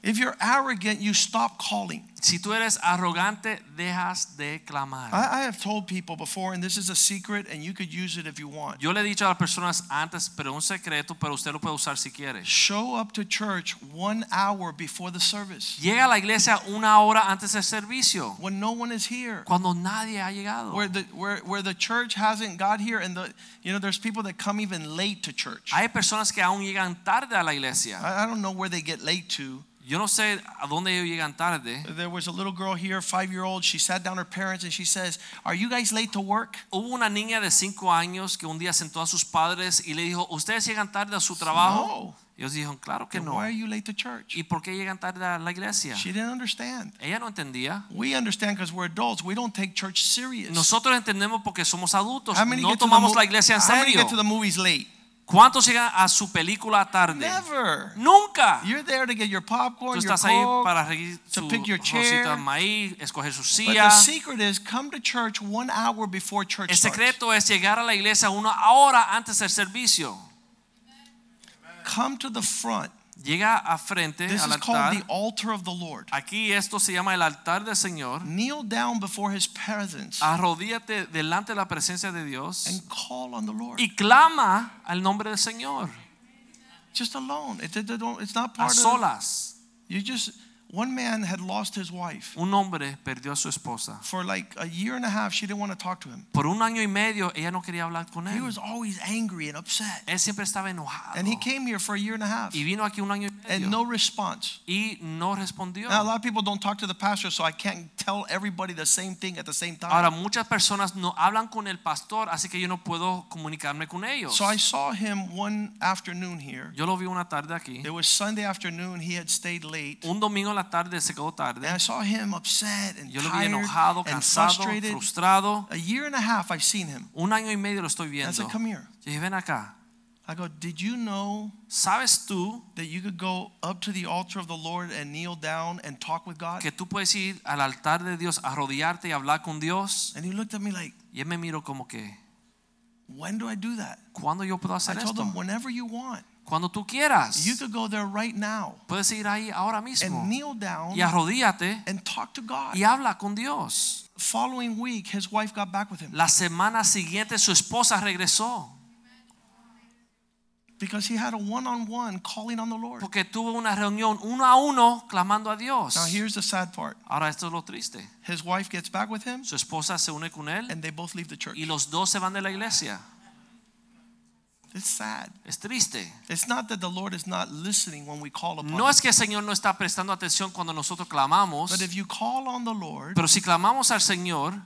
If you're arrogant, you stop calling. Si tú eres arrogante, dejas de clamar. I, I have told people before, and this is a secret, and you could use it if you want. Yo le he dicho a las personas antes, pero un secreto, pero usted lo puede usar si quiere. Show up to church one hour before the service Llega a la iglesia una hora antes del servicio, when no one is here. cuando nadie ha llegado. Where the where where the church hasn't got here, and the you know there's people that come even late to church. Hay personas que aún llegan tarde a la iglesia. I, I don't know where they get late to. Yo no sé a dónde ellos llegan tarde. There was a little girl here, five year old. She sat down her parents and she says, "Are you guys late to work?" Hubo una niña de cinco años que un día sentó a sus padres y le dijo, ¿ustedes llegan tarde a su trabajo? No. Ellos dijeron, claro que Then no. Why are you late to church? ¿Y por qué llegan tarde a la iglesia? She didn't understand. Ella no entendía. We understand because we're adults. We don't take church serious. Nosotros entendemos porque somos adultos. No get to the tomamos mo- la iglesia en How many serio. get to the movies late? ¿Cuántos llegan a su película tarde? Never. Nunca. You're there to get your Tú popcorn, your estás ahí Coke. para regir to su pick your rosita chair. de maíz, escoger su But silla. the secret is come to church one hour before church El starts. secreto es llegar a la iglesia una hora antes del servicio. Come to the front. Llega a frente This al is called the altar of the Lord. Aquí esto se llama el altar del Señor. Kneel down before his presence Arrodíate delante de la presencia de Dios and call on the Lord. y clama al nombre del Señor Just alone. It, it- it don't- it's not a part of solas. You just one man had lost his wife. Un hombre perdió a su esposa. For like a year and a half, she didn't want to talk to him. Por un año y medio ella no quería hablar con él. He was always angry and upset. Él siempre estaba enojado. And he came here for a year and a half Y vino aquí un año y medio. and no response. y no respondió. Now, a lot of people don't talk to the pastor, so I can't tell everybody the same thing at the same time. Ahora muchas personas no hablan con el pastor, así que yo no puedo comunicarme con ellos. So I saw him one afternoon here. Yo lo vi una tarde aquí. It was Sunday afternoon. He had stayed late. Un domingo la tarde se quedó And I saw him upset and Yo lo vi tired enojado, and cansado, frustrated. frustrado. A year and a half I've seen him. Un año y medio lo estoy I said, come here. Yo dije, ven acá. I go, did you know ¿Sabes tú that you could go up to the altar of the Lord and kneel down and talk with God? que tú puedes ir al altar de Dios, arrodillarte y hablar con Dios? And he looked at me like, Y él me miró como que, when do I do that? ¿cuándo yo puedo I hacer told esto? him, whenever you want. Cuando tú quieras. You could go there right now Puedes ir ahí ahora mismo and kneel down y arrodíllate and talk to God. y habla con Dios. Following week, his wife got back with him La semana siguiente su esposa regresó because he had a one-on-one calling on the Lord. porque tuvo una reunión uno a uno clamando a Dios. Now here's the sad part. Ahora esto es lo triste. His wife gets back with him Su esposa se une con él and they both leave the church. y los dos se van de la iglesia. It's sad. Es triste. It's not that the Lord is not listening when we call upon No es que el Señor no está prestando atención cuando nosotros clamamos, But if you call on the Lord pero si clamamos al Señor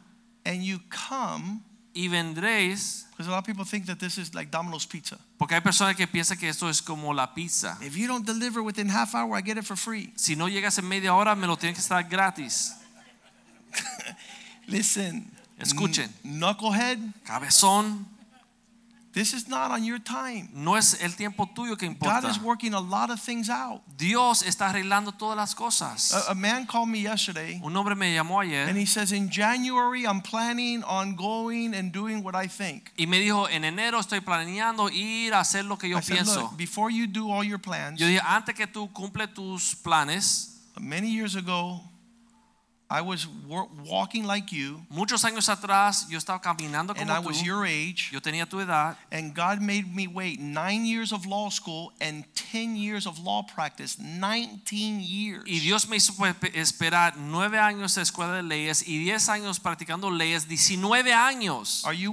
and you come, y vendréis, because a lot of people think that this is like Domino's pizza. porque hay personas que piensan que esto es como la pizza. If you don't deliver within half hour, I get it for free. Si no llegas en media hora, me lo tienes que estar gratis. Listen, Escuchen. kn- knucklehead, Cabezón, this is not on your time. no es el tiempo tuyo que importa. God is working a lot of things out. Dios está arreglando todas las cosas. A, a man called me yesterday Un hombre me llamó and he says, In January, I'm planning on going and doing what I think. y me dijo, en enero estoy planeando ir a hacer lo que yo I said, pienso. Look, before you do all your plans, Yo dije, antes que tú cumple tus planes, many years ago, I was walking like you, Muchos años atrás yo estaba caminando como and I was your age, Yo tenía tu edad and God made me wait nine years of law school and 10 years of law practice, 19 years. y Dios me hizo esperar nueve años de escuela de leyes y diez años practicando leyes, 19 años. Are you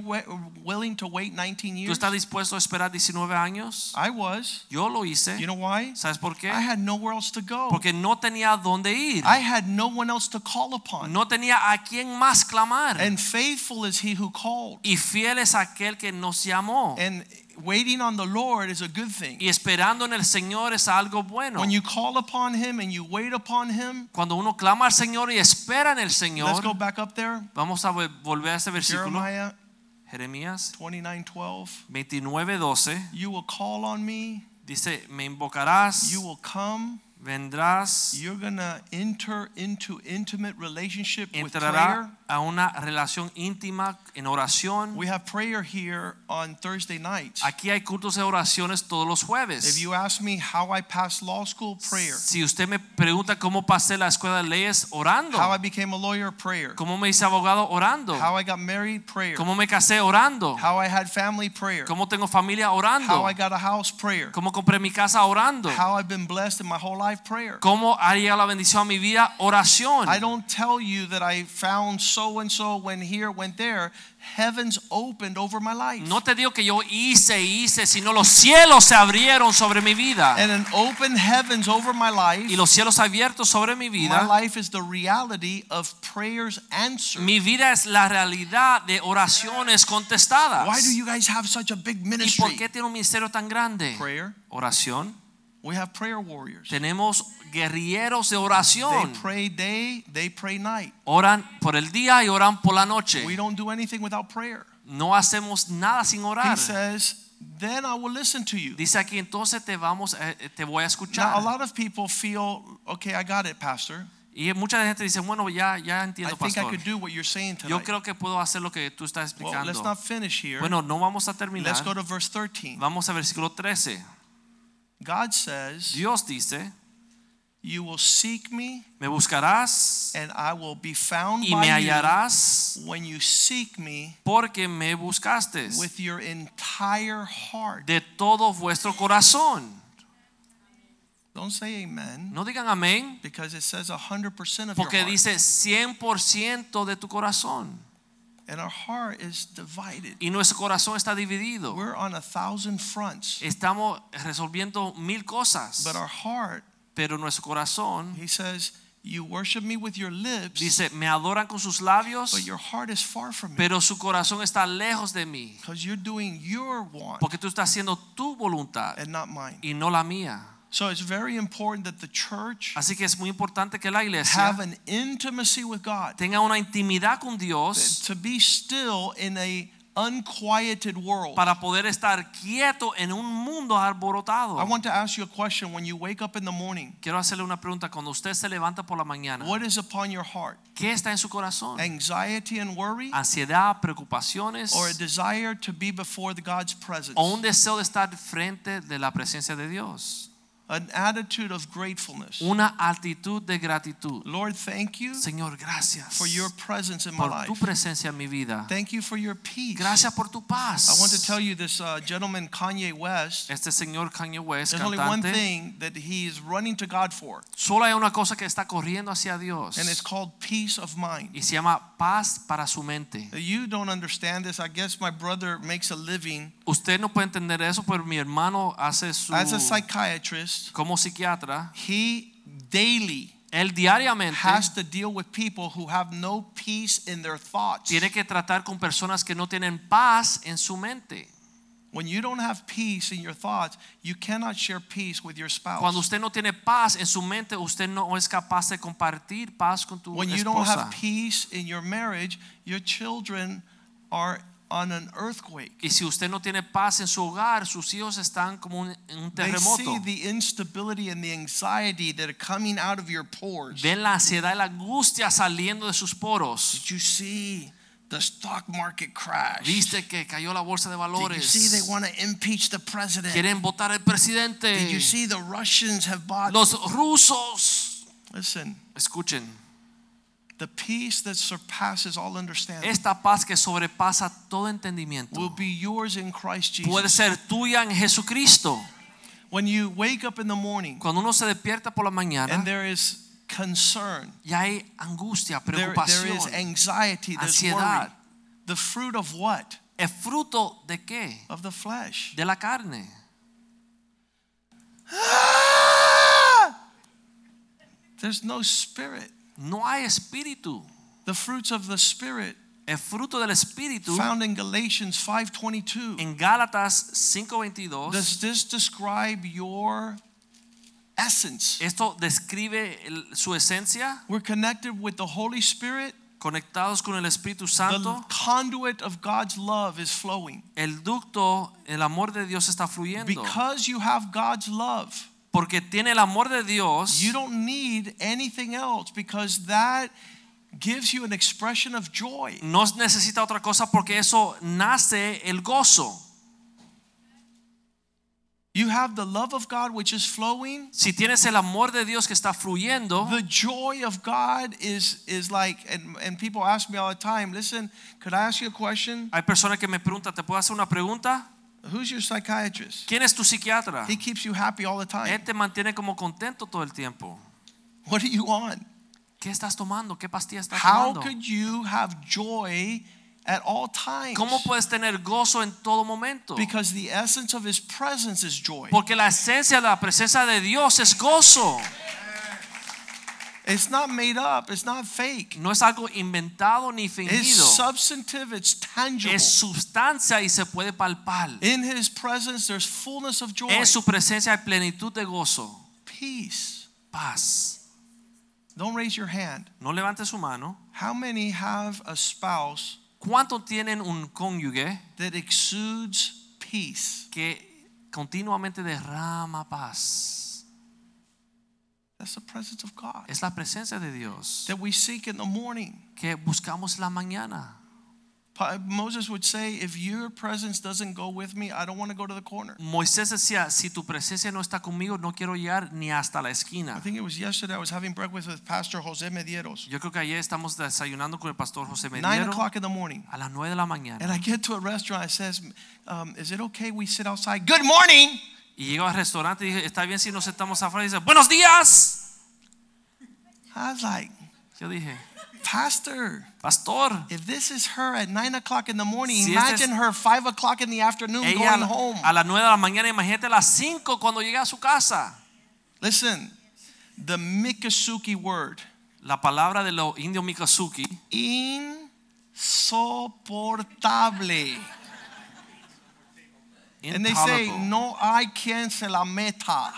willing to wait 19 years? ¿Tú estás dispuesto a esperar 19 años? I was. Yo lo hice. You know why? ¿Sabes por qué? I had nowhere else to go. Porque no tenía dónde ir. I had no one else to call upon. No tenía a quién más clamar. And faithful is he who called. Y fiel es aquel que nos llamó. And waiting on the Lord is a good thing. Y esperando en el Señor es algo bueno. When you call upon him and you wait upon him, Cuando uno clama al Señor y espera en el Señor. let's go back up there. vamos a volver a ese versículo. Jeremiah Jeremías 29:12. 29:12 You will call on me, dice, me invocarás, you will come, vendrás, you're going to enter into intimate relationship with prayer. A una relación íntima en oración. We have prayer here on Thursday nights. Aquí hay cultos de oraciones todos los jueves. If you ask me how I passed law school, prayer. Si usted me pregunta cómo pasé la escuela de leyes, orando. How I became a lawyer, prayer. Cómo me hice abogado, orando. How I got married, prayer. Cómo me casé, orando. How I had family, prayer. Cómo tengo familia, orando. How I got a house, prayer. Cómo compré mi casa, orando. How I've been blessed in my whole life, prayer. Cómo ha llegado la bendición a mi vida, oración. I don't tell you that I found so and so, went here, went there. Heavens opened over my life. No te digo que yo hice, hice, sino los cielos se abrieron sobre mi vida. And an open heavens over my life. Y los cielos abiertos sobre mi vida. My life is the reality of prayers answered. Mi vida es la realidad de oraciones contestadas. Why do you guys have such a big ministry? ¿Y por qué tiene un ministerio tan grande? Prayer. Oración. We have prayer warriors. Tenemos guerrilleros de oración. They pray day, they pray night. Oran por el día y oran por la noche. We don't do anything without prayer. No hacemos nada sin orar. He says, then I will listen to you. Dice aquí entonces te vamos, eh, te voy a Now, a lot of people feel, okay, I got it, Pastor. Y mucha gente dice, bueno, ya, ya I entiendo, think I pastor. could do what you're saying Yo creo que puedo hacer lo que tú estás Well, let's explicando. not finish here. Bueno, no vamos a terminar. Let's go to verse 13. Vamos a versículo 13. God says, Dios dice, You will seek me, me buscarás and I will be found y me hallarás when you seek me porque me buscaste with your entire heart. de todo vuestro corazón. Don't say amen, No digan amén because it says 100% of your porque heart. dice 100% de tu corazón. And our heart is divided. Y nuestro corazón está dividido. We're on a thousand fronts, Estamos resolviendo mil cosas. but our heart, Pero nuestro corazón he says, You worship me with your lips, dice, me adoran con sus labios, but your heart is far from me pero su corazón está lejos de mí. because you're doing your want Porque tú estás haciendo tu voluntad and not mine. y no la mía. So it's very important that the church Así que es muy importante que la have an intimacy with God, tenga una intimidad con Dios to be still in a unquieted world. para poder estar quieto en un mundo alborotado. I want to ask you a question when you wake up in the morning. Quiero hacerle una pregunta. Cuando usted se levanta por la mañana, What is upon your heart? ¿qué está en su corazón? Anxiety and worry ¿Ansiedad, preocupaciones or a desire to be before the God's presence? o un deseo de estar frente de la presencia de Dios? An attitude of gratefulness. Una actitud de gratitud. Lord, thank you Señor, gracias for your presence in my por tu presencia en mi vida. Thank you for your peace. Gracias por tu paz. I want to tell you this uh, gentleman Kanye West. Este señor Kanye West, There's only one thing that he is running to God for, solo hay una cosa que está corriendo hacia Dios and it's called peace of mind. y se llama paz para su mente. You don't understand this. I guess my brother makes a living Usted no puede entender eso, pero mi hermano hace su as a psychiatrist. Como psiquiatra. He daily Él diariamente has to deal with people who have no peace in their thoughts. tiene que tratar con personas que no tienen paz en su mente. When you don't have peace in your thoughts, you cannot share peace with your spouse. Cuando usted no tiene paz en su mente, usted no es capaz de compartir paz con tu When you don't have peace in your marriage, your children are on an earthquake. Y si usted no tiene paz en su hogar, sus hijos están como un, en un They see the instability and the anxiety that are coming out of your pores. Ven la ansiedad y la angustia saliendo de sus poros. Did you see the stock market crash? Viste que cayó la bolsa de valores. Did you see they want to impeach the president? Quieren votar al presidente. Did you see the Russians have bought? Los rusos. Listen, Escuchen. The peace that surpasses all understanding esta paz que sobrepasa todo entendimiento will be yours in Christ Jesus. puede ser tuya en Jesucristo. When you wake up in the morning Cuando uno se despierta por la mañana and there is concern, y hay angustia, there, there preocupación, is anxiety, there's worry. ansiedad. The fruit of what? ¿es fruto de qué? Of the flesh. De la carne. Ah! There's no spirit. No hay espíritu. The fruits of the spirit El fruto del espíritu found in Galatians 5:22. en Gálatas 5:22 Does this describe your essence? esto describe el- su esencia, We're connected with the Holy Spirit. conectados con el Espíritu The conduit of God's love is flowing. El ducto, el amor de Dios está fluyendo. Because you have God's love, Porque tiene el amor de Dios. you don't need anything else because that gives you an expression of joy. No necesita otra cosa porque eso nace el gozo. You have the love of God which is flowing. Si tienes el amor de Dios que está fluyendo, The joy of God is is like and, and people ask me all the time, listen, could I ask you a question? hay personas que me preguntan, ¿te puedo hacer una pregunta? Who's your psychiatrist? ¿Quién es tu psiquiatra? He keeps you happy all the time. Él te mantiene como contento todo el tiempo. What are you on? ¿Qué estás tomando? ¿Qué pastilla estás How tomando? could you have joy at all times? ¿Cómo puedes tener gozo en todo momento? Because the essence of his presence is joy. Porque la esencia de la presencia de Dios es gozo. It's not made up, it's not fake. No es algo inventado ni fingido. It's substantive, it's tangible. Es sustancia y se puede palpar. In his presence there's fullness of joy. En su presencia hay plenitud de gozo, Peace. paz. Don't raise your hand. No levante su mano. How many have a spouse ¿Cuántos tienen un cónyuge that exudes peace? que continuamente derrama paz? That's the presence of God Es la presencia de Dios that we seek in the morning. que buscamos la mañana. Moses would say, If your presence doesn't go with me, I don't want to go to the corner. Moisés decía, si tu presencia no está conmigo, no quiero llegar ni hasta la esquina. I think it was yesterday I was having breakfast with Pastor Jose Medeiros. Yo creo que ayer estamos desayunando con el pastor José Nine o'clock in the morning. a las nueve de la mañana. And I get to a restaurant, it says, um, Is it okay we sit outside? Good morning. Y llego al restaurante y dije, está bien si nos sentamos afuera y dice, buenos días. I was like, Yo dije, Pastor, pastor, if this is her at nine o'clock in the morning, Si este es- imagine her five o'clock in the afternoon ella going home. a las 9 de la mañana, imagínate a las 5 cuando llegue a su casa. Listen, the Mikasuki word, La palabra de los indios Mikazuki insoportable. And they say, no hay quien se la meta.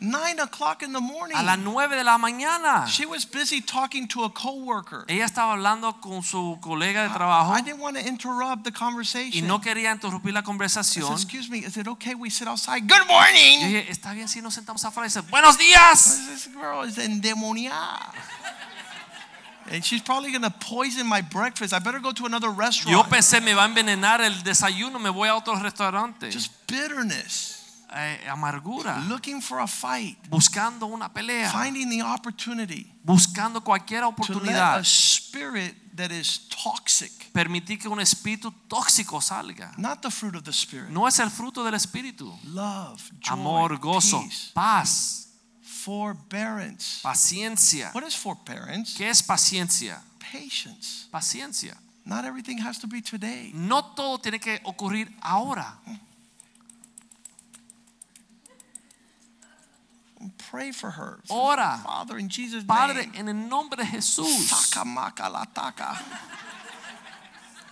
Nine o'clock in the morning. a las 9 de la mañana. She was busy talking to a coworker. Ella estaba hablando con su colega de trabajo I didn't want to interrupt the conversation. y no quería interrumpir la I said, conversación. excuse me, is it okay we sit outside? Good Yo morning. dije, está bien si nos sentamos afuera y dice, buenos días. This girl is endemoniada. And she's probably going to poison my breakfast. I better go to another restaurant. Yo pensé, me va a envenenar el desayuno, me voy a otro restaurante. Just bitterness, Eh, amargura, looking for a fight, buscando una pelea, finding the opportunity buscando cualquier to let oportunidad. a spirit that is toxic, Permitir que un espíritu tóxico salga. not the fruit of the spirit, No es el fruto del espíritu. love, joy, Amor, gozo, peace, paz, forbearance. paciencia. What is forbearance? ¿Qué es paciencia? Patience. Paciencia. Not everything has to be today. No todo tiene que ocurrir ahora. Pray for her. Ora. Father, in Jesus' Padre, name. en el nombre de Jesús, Sakamaka la taka.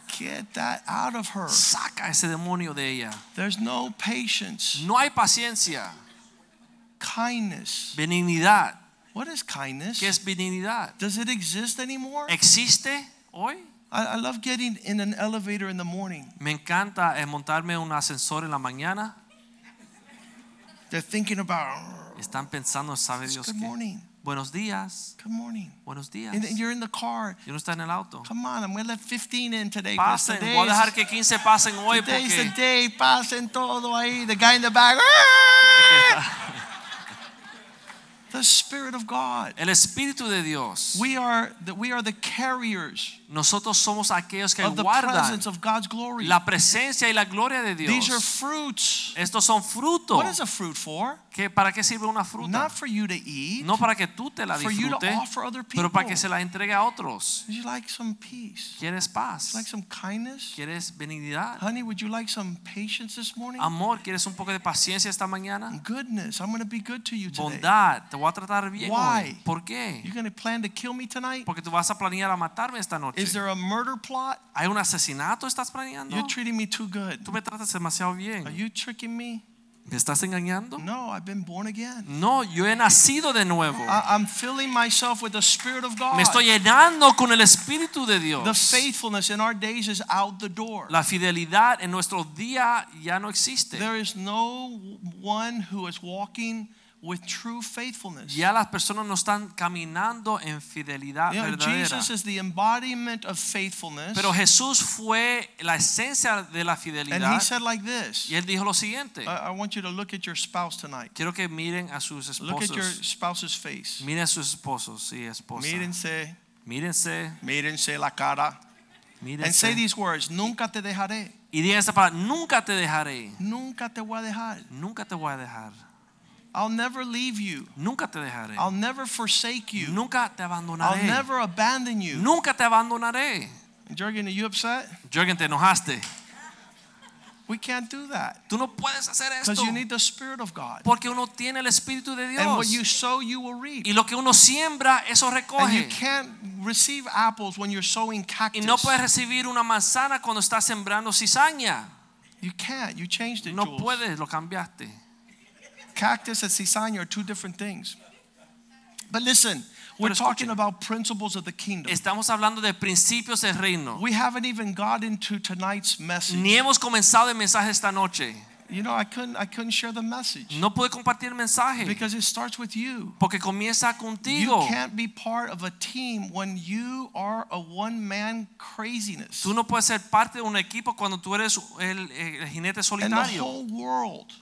Get that out of her. saca ese demonio de ella. There's no patience, No hay paciencia, kindness. benignidad. What is kindness? ¿Qué es benignidad? Does it exist anymore? ¿Existe hoy? I, I love getting in an elevator in the morning. Me encanta eh, montarme un ascensor en la mañana. They're thinking about, Están pensando, ¿sabe Dios good morning, Buenos días, good morning. buenos días. And you're in the car. Yo no está en el auto. Come on, I'm going to let 15 in today. Pasen, voy a dejar que 15 pasen hoy Today's the porque day, pasen todo ahí. The guy in the back. The Spirit of God. El Espíritu de Dios. We are the, we are the carriers Nosotros somos aquellos que of the guardan presence of God's glory. la presencia y la gloria de Dios. These are fruits. Estos son frutos. What is a fruit for? ¿Qué- ¿Para qué sirve una fruta? Not for you to eat. No para que tú te la you disfrutes, pero para que se la entregue a otros. You like some peace? ¿Quieres paz? Like some kindness? ¿Quieres benignidad? Honey, would you like some patience this morning? Amor, ¿quieres un poco de paciencia esta mañana? Goodness. I'm going to be good to you today. Bondad, te voy a tratar bien Why? hoy. ¿Por qué? You're going to plan to kill me tonight? Porque tú vas a planear a matarme esta noche. Is there a murder plot? ¿Hay un asesinato estás planeando? You're treating me too good. Tú me tratas demasiado Are bien. you tricking me? ¿Me estás engañando? No, I've been born again. No, yo he nacido de nuevo. I, I'm filling myself with the Spirit of God. Me estoy llenando con el Espíritu de Dios. The faithfulness in our days is out the door. La fidelidad en nuestro día ya no existe. There is no one who is walking with true faithfulness. Ya las personas no están caminando en fidelidad You know, verdadera. Jesus is the embodiment of faithfulness. Pero Jesús fue la esencia de la and he said like this. Y él dijo lo siguiente. I, I want you to look at your spouse tonight. Quiero que miren a sus esposos. Look at your spouse's face. Miren a sus esposos y esposas. Mírense, Mírense. mírense la cara. Mírense. And say these words, nunca te dejaré. Y digan esta palabra, nunca te dejaré. Nunca te voy a dejar. Nunca te voy a dejar. I'll never leave you. Nunca te dejaré. I'll never forsake you. Nunca te abandonaré. I'll never abandon you. Nunca te abandonaré. Jurgen, are you upset? Jürgen, te enojaste. We can't do that. Tú no puedes hacer esto. Because you need the Spirit of God. Porque uno tiene el Espíritu de Dios. And what you sow, you will reap. Y lo que uno siembra, eso recoge. And you can't receive apples when you're sowing cactus. Y no puedes recibir una manzana cuando estás sembrando cizaña. You can't. You changed it, No Jules. puedes, lo cambiaste. Cactus and cizaña are two different things. But listen, we're talking about principles of the kingdom. Estamos hablando de principios del reino. We haven't even got into tonight's message. Ni hemos comenzado el mensaje esta noche. You know, I couldn't I couldn't share the message No pude compartir el mensaje because it starts with you. porque comienza contigo. You can't be part of a team when you are a one-man craziness. Tú no puedes ser parte de un equipo cuando tú eres el, el jinete And the whole world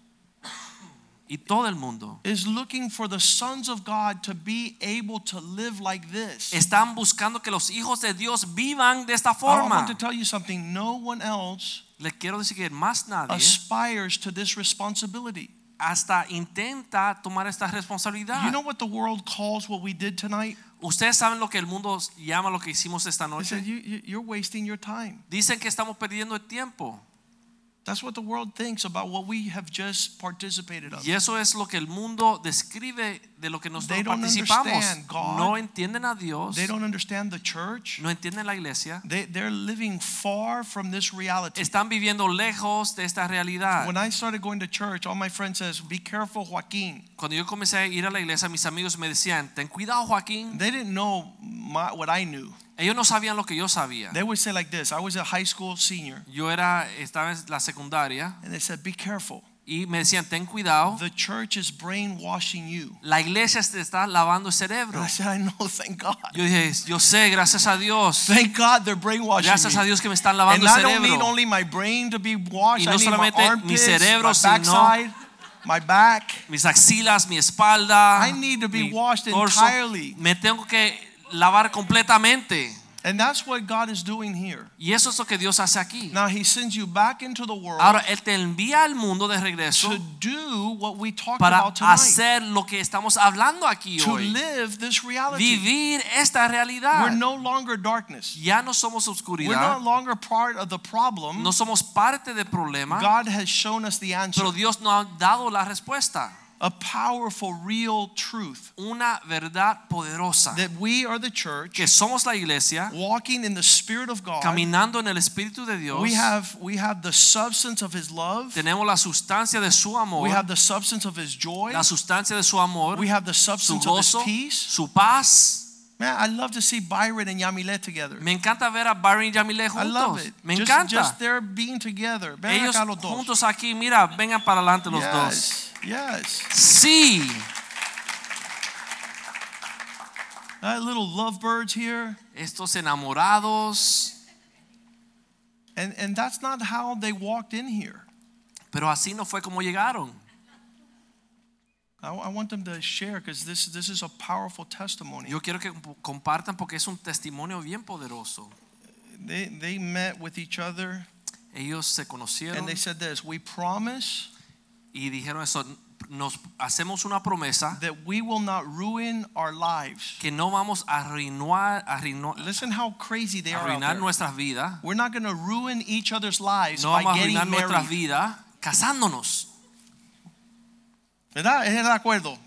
Y todo el mundo is looking for the sons of God to be able to live like this. están buscando que los hijos de Dios vivan de esta forma. I want to tell you something. No one else Le quiero decir que más nadie aspires to this responsibility. hasta intenta tomar esta responsabilidad. You know what the world calls what we did tonight? Ustedes saben lo que el mundo llama lo que hicimos esta They said you, you're wasting your time. Dicen que estamos perdiendo el tiempo. That's what the world thinks about what we have just participated of. Y eso es lo que el mundo describe de lo que nosotros They don't participamos. understand God. No entienden a Dios, They don't understand the church. no entienden la iglesia. They, they're living far from this reality. Están viviendo lejos de esta realidad. When I started going to church, all my friends says, "Be careful, Joaquin." Cuando yo comencé a ir a la iglesia, mis amigos me decían, ten cuidado Joaquín. They didn't know my, what I knew. Ellos no sabían lo que yo sabía. They would say like this. I was a high school senior, Yo era, estaba en la secundaria and they said, "Be careful. y me decían, ten cuidado. The church is brainwashing you." La iglesia te está lavando el cerebro. And I said, "I know. Thank God. Yo dije, yo sé, gracias a Dios. Thank God they're brainwashing Gracias a. Dios que me están And lavando el I don't need only my brain to be washed. Y no I need my solamente mi armpits, cerebro, my sino- backside, my back. Mis axilas, mi espalda. I need to be washed entirely. Me tengo que lavar completamente. And that's what God is doing here. Y eso es lo que Dios hace aquí. Now He sends you back into the world Ahora Él te envía al mundo de regreso to do what we talked para about tonight. hacer lo que estamos hablando aquí To hoy. live this reality. Vivir esta realidad. We're no longer darkness. Ya no somos We're no oscuridad. longer part of the problem. No somos parte del problema. God has shown us the answer. Pero Dios nos ha dado la respuesta. A powerful, real truth Una verdad poderosa. that we are the church Que somos la iglesia. walking in the Spirit of God. Caminando en el Espíritu de Dios. We have we have the substance of His love. Tenemos la sustancia de su amor. We have the substance of His joy. La sustancia de su amor. We have the Su substance of His peace. Su paz. Man, I love to see Byron and Yamilet together. Me encanta ver a Byron y Yamile I love it. Me just, encanta. just their being together. Ven Ellos acá los dos. juntos aquí, mira, vengan para adelante los dos. yes, yes. Sí, That little lovebirds here. estos enamorados, And, and that's not how they walked in here. pero así no fue como llegaron. I, want them to share because this, this is a powerful testimony. Yo quiero que compartan porque es un testimonio bien poderoso. They, they met with each other Ellos se conocieron and they said this We promise y dijeron eso. Nos hacemos una promesa that we will not ruin our lives. que no vamos a arruinar, arruinar, Listen how crazy they are. arruinar nuestras vidas. We're not going to ruin each other's lives No by vamos a arruinar nuestras vidas casándonos. ¿Verdad? Es el acuerdo.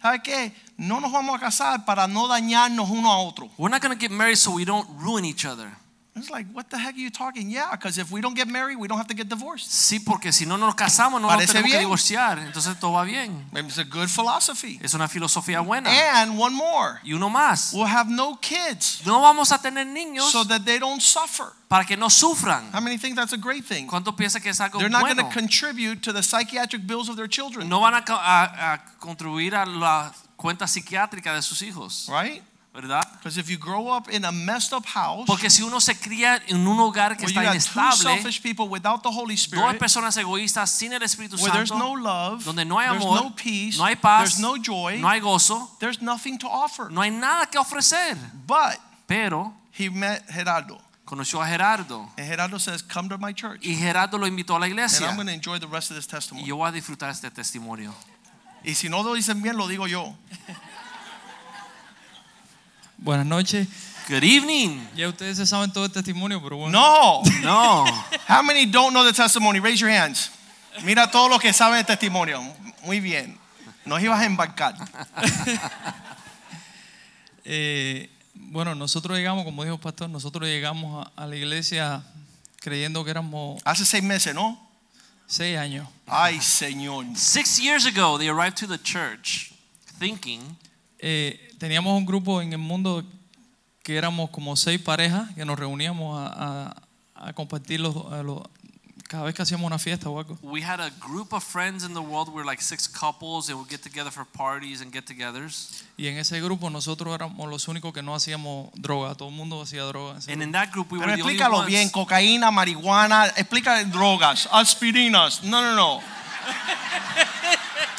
¿Sabe qué? No nos vamos a casar para no dañarnos uno a otro. We're not going to get married so we don't ruin each other. It's like, what the heck are you talking? Yeah, because if we don't get married, we don't have to get divorced. Sí, porque si no nos casamos no nos tenemos que divorciar. Entonces todo va bien. It's a good philosophy. Es una filosofía buena. And one more, Y uno más. we'll have no kids No vamos a tener niños so that they don't suffer. para que no sufran. How many think that's a great thing? ¿Cuánto piensa que es algo They're not going to contribute to the psychiatric bills of their children, No van a, a- a contribuir a la cuenta psiquiátrica de sus hijos, right? ¿Verdad? Because if you grow up in a messed up house Porque si uno se cría en un hogar que está inestable, selfish people without the Holy dos Spirit, personas egoístas sin el Espíritu where there's Santo, no love, donde no hay there's amor, no peace, no hay paz, there's no joy, no hay gozo, there's nothing to offer. no hay nada que ofrecer. But Pero he met Gerardo, conoció a Gerardo and Gerardo says, "Come to my church." y Gerardo lo invitó a la iglesia. And. I'm going to enjoy the rest of this Y testimony. yo voy a disfrutar este testimonio. Y si no lo dicen bien, lo digo yo. Buenas noches. Good evening. Ya ustedes se saben todo el testimonio, pero bueno. No. No. How many don't know the testimony? Raise your hands. Mira todos los que saben el testimonio. Muy bien. Nos ibas a embarcar. Eh, bueno, nosotros llegamos, como dijo el pastor, nosotros llegamos a, a la iglesia creyendo que éramos Hace seis meses, ¿no? seis años. Ay, Señor. Six years ago, they arrived to the church thinking Eh, teníamos un grupo en el mundo que éramos como seis parejas que nos reuníamos a, a- a compartir los, a los- cada vez que hacíamos una fiesta o algo. we had a group of friends in the world. We were like six couples and we'd get together for parties and get togethers. Y en ese grupo nosotros éramos los únicos que no hacíamos droga. Todo el mundo hacía droga. en ese And grupo. in that group, we Pero were the only explícalo ones. bien, cocaína, marihuana, explica drogas, aspirinas. No, no, no.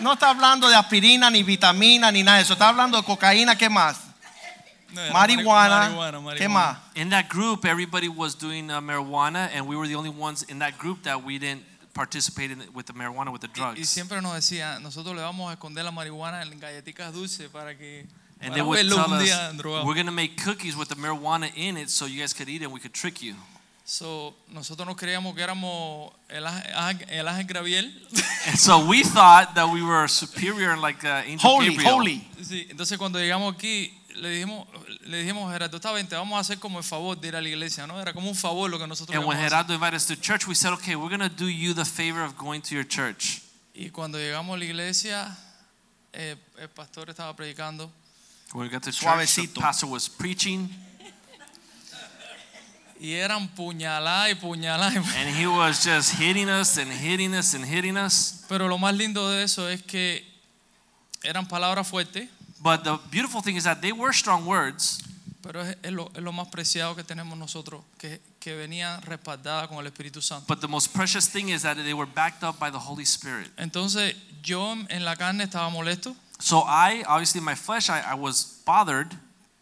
No está hablando de aspirina, ni vitamina, ni nada de eso. Está hablando de cocaína, ¿qué más? No, era Marihuana, marihuana, ¿qué marihuana. más? In that group, everybody was doing uh, marijuana, and we were the only ones in that group that we didn't participate in with the marijuana with the drugs. Y siempre nos decía, nosotros le vamos a esconder la marihuana en galletitas dulces para que and para they would tell us, we're going to make cookies with the marijuana in it so you guys could eat it and we could trick you. So, nosotros nos creíamos que éramos el ángel, el ángel Gabriel. And so we thought that we were superior like uh, Angel Holy, Gabriel. holy. Sí, entonces cuando llegamos aquí le dijimos, le dijimos Gerardo, está bien, te vamos a hacer como el favor de ir a la iglesia, ¿no? Era como un favor lo que nosotros And when íbamos a hacer. Gerardo invited us to church, we said, okay, we're going to do you the favor of going to your church. Y cuando llegamos a la iglesia, eh, el pastor estaba predicando When we got to church, the Suavecito. pastor was preaching, y eran puñaladas y puñaladas. y pu- and he was just hitting us and hitting us and hitting us. Pero lo más lindo de eso es que eran palabras fuertes, But the beautiful thing is that they were strong words, pero es, es lo, es lo más preciado que tenemos nosotros, que, que venía respaldada con el Espíritu Santo. but the most precious thing is that they were backed up by the Holy Spirit. Entonces yo en la carne estaba molesto, So I, obviously in my flesh, I, I was bothered,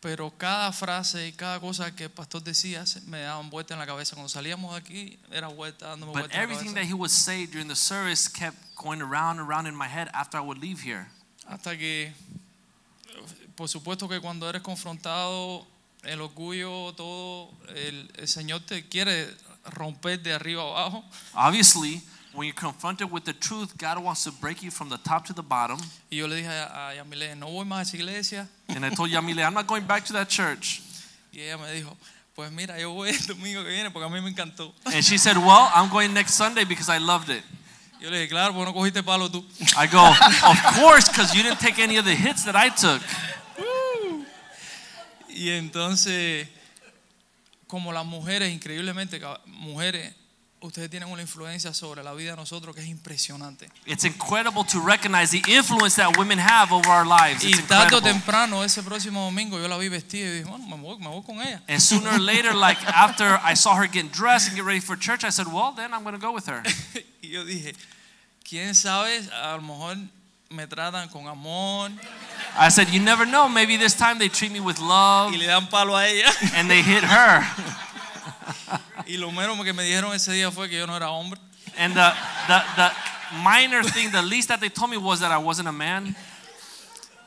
pero cada frase y cada cosa que el pastor decía me daban vuelta en la cabeza. Cuando salíamos de aquí era vuelta dándome but vuelta everything that he would say during the service kept going around and around in my head after I would leave here. Hasta que, por supuesto que cuando eres confrontado, el orgullo, todo, el, el Señor te quiere romper de arriba abajo. Obviously, when you're confronted with the truth, God wants to break you from the top to the bottom. Y yo le dije a, a Yamile, no voy más a esa iglesia. And I told Yamile, I'm not going back to that church. Y ella me dijo, pues mira, yo voy el domingo que viene porque a mí me encantó. And she said, Well, I'm going next Sunday because I loved it. Yo le dije, claro, pues no cogiste palo tú. I go, Of course, because you didn't take any of the hits that I took. Y entonces, como las mujeres, increíblemente, mujeres, ustedes tienen una influencia sobre la vida de nosotros que es impresionante. It's incredible to recognize the influence that women have over our lives. Y It's tarde o temprano, ese próximo domingo, yo la vi vestida y dije, bueno, me voy, me voy con ella. And sooner or later, like after I saw her getting dressed and get ready for church, I said, Well, then I'm going to go with her. Y yo dije, quién sabe, a lo mejor me tratan con amor I said, You never know. Maybe this time they treat me with love y le dan palo a ella. and they hit her. Y lo menos que me dijeron ese día fue que yo no era hombre. And the, the, the minor thing, the least that they told me was that I wasn't a man.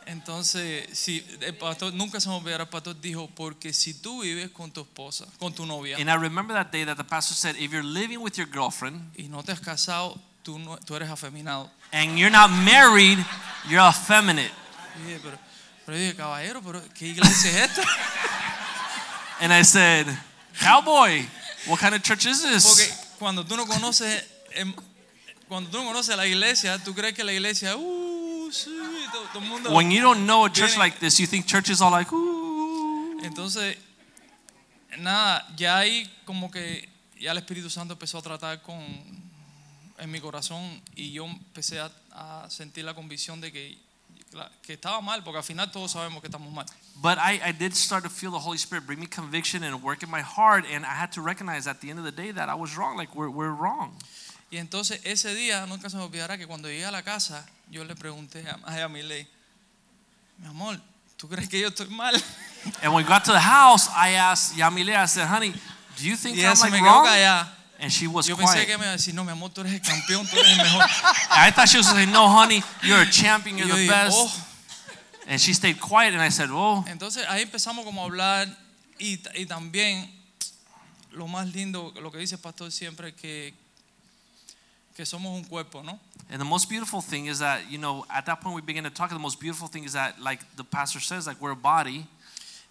Entonces, sí, el pastor, nunca se me olvidará, el pastor dijo, porque si tú vives con tu esposa, con tu novia, And I remember that day that the pastor said, If you're living with your girlfriend y no te has casado, tú, no, tú eres afeminado. and you're not married, you're effeminate. Y dije, pero, pero yo dije, caballero, pero ¿qué iglesia es esta? And I said, Cowboy, what kind of church is Porque this? cuando tú no conoces, em, cuando tú no conoces la iglesia, tú crees que la iglesia, uh, sí, todo, todo el mundo. When you don't know a church Viene- like this, you think church is all like, ooh. Entonces, nada, ya ahí como que ya el Espíritu Santo empezó a tratar con en mi corazón y yo empecé a, a sentir la convicción de que, que estaba mal, porque al final todos sabemos que estamos mal. But I, I did start to feel the Holy Spirit bring me conviction and work in my heart, and I had to recognize at the end of the day that I was wrong. Like we're, we're wrong. Y entonces ese día, nunca se me olvidará que cuando llegué a la casa, yo le pregunté a, a mi amor, ¿tú crees que yo estoy mal? And when we got to the house, I asked Yamile, I said, honey, do you think Y I'm like wrong? callada. And she was Yo pensé quiet. que me iba a decir, no, mi amor, tú eres el campeón, tú eres el mejor. I thought she was saying, no, honey, you're a champion, you're yo the dije, best. oh. And she stayed quiet, and I said, oh. Entonces ahí empezamos como a hablar y, y también lo más lindo, lo que dice el pastor siempre, que, que somos un cuerpo, ¿no? And the most beautiful thing is that, you know, at that point we began to talk, the most beautiful thing is that, like the pastor says, like we're a body.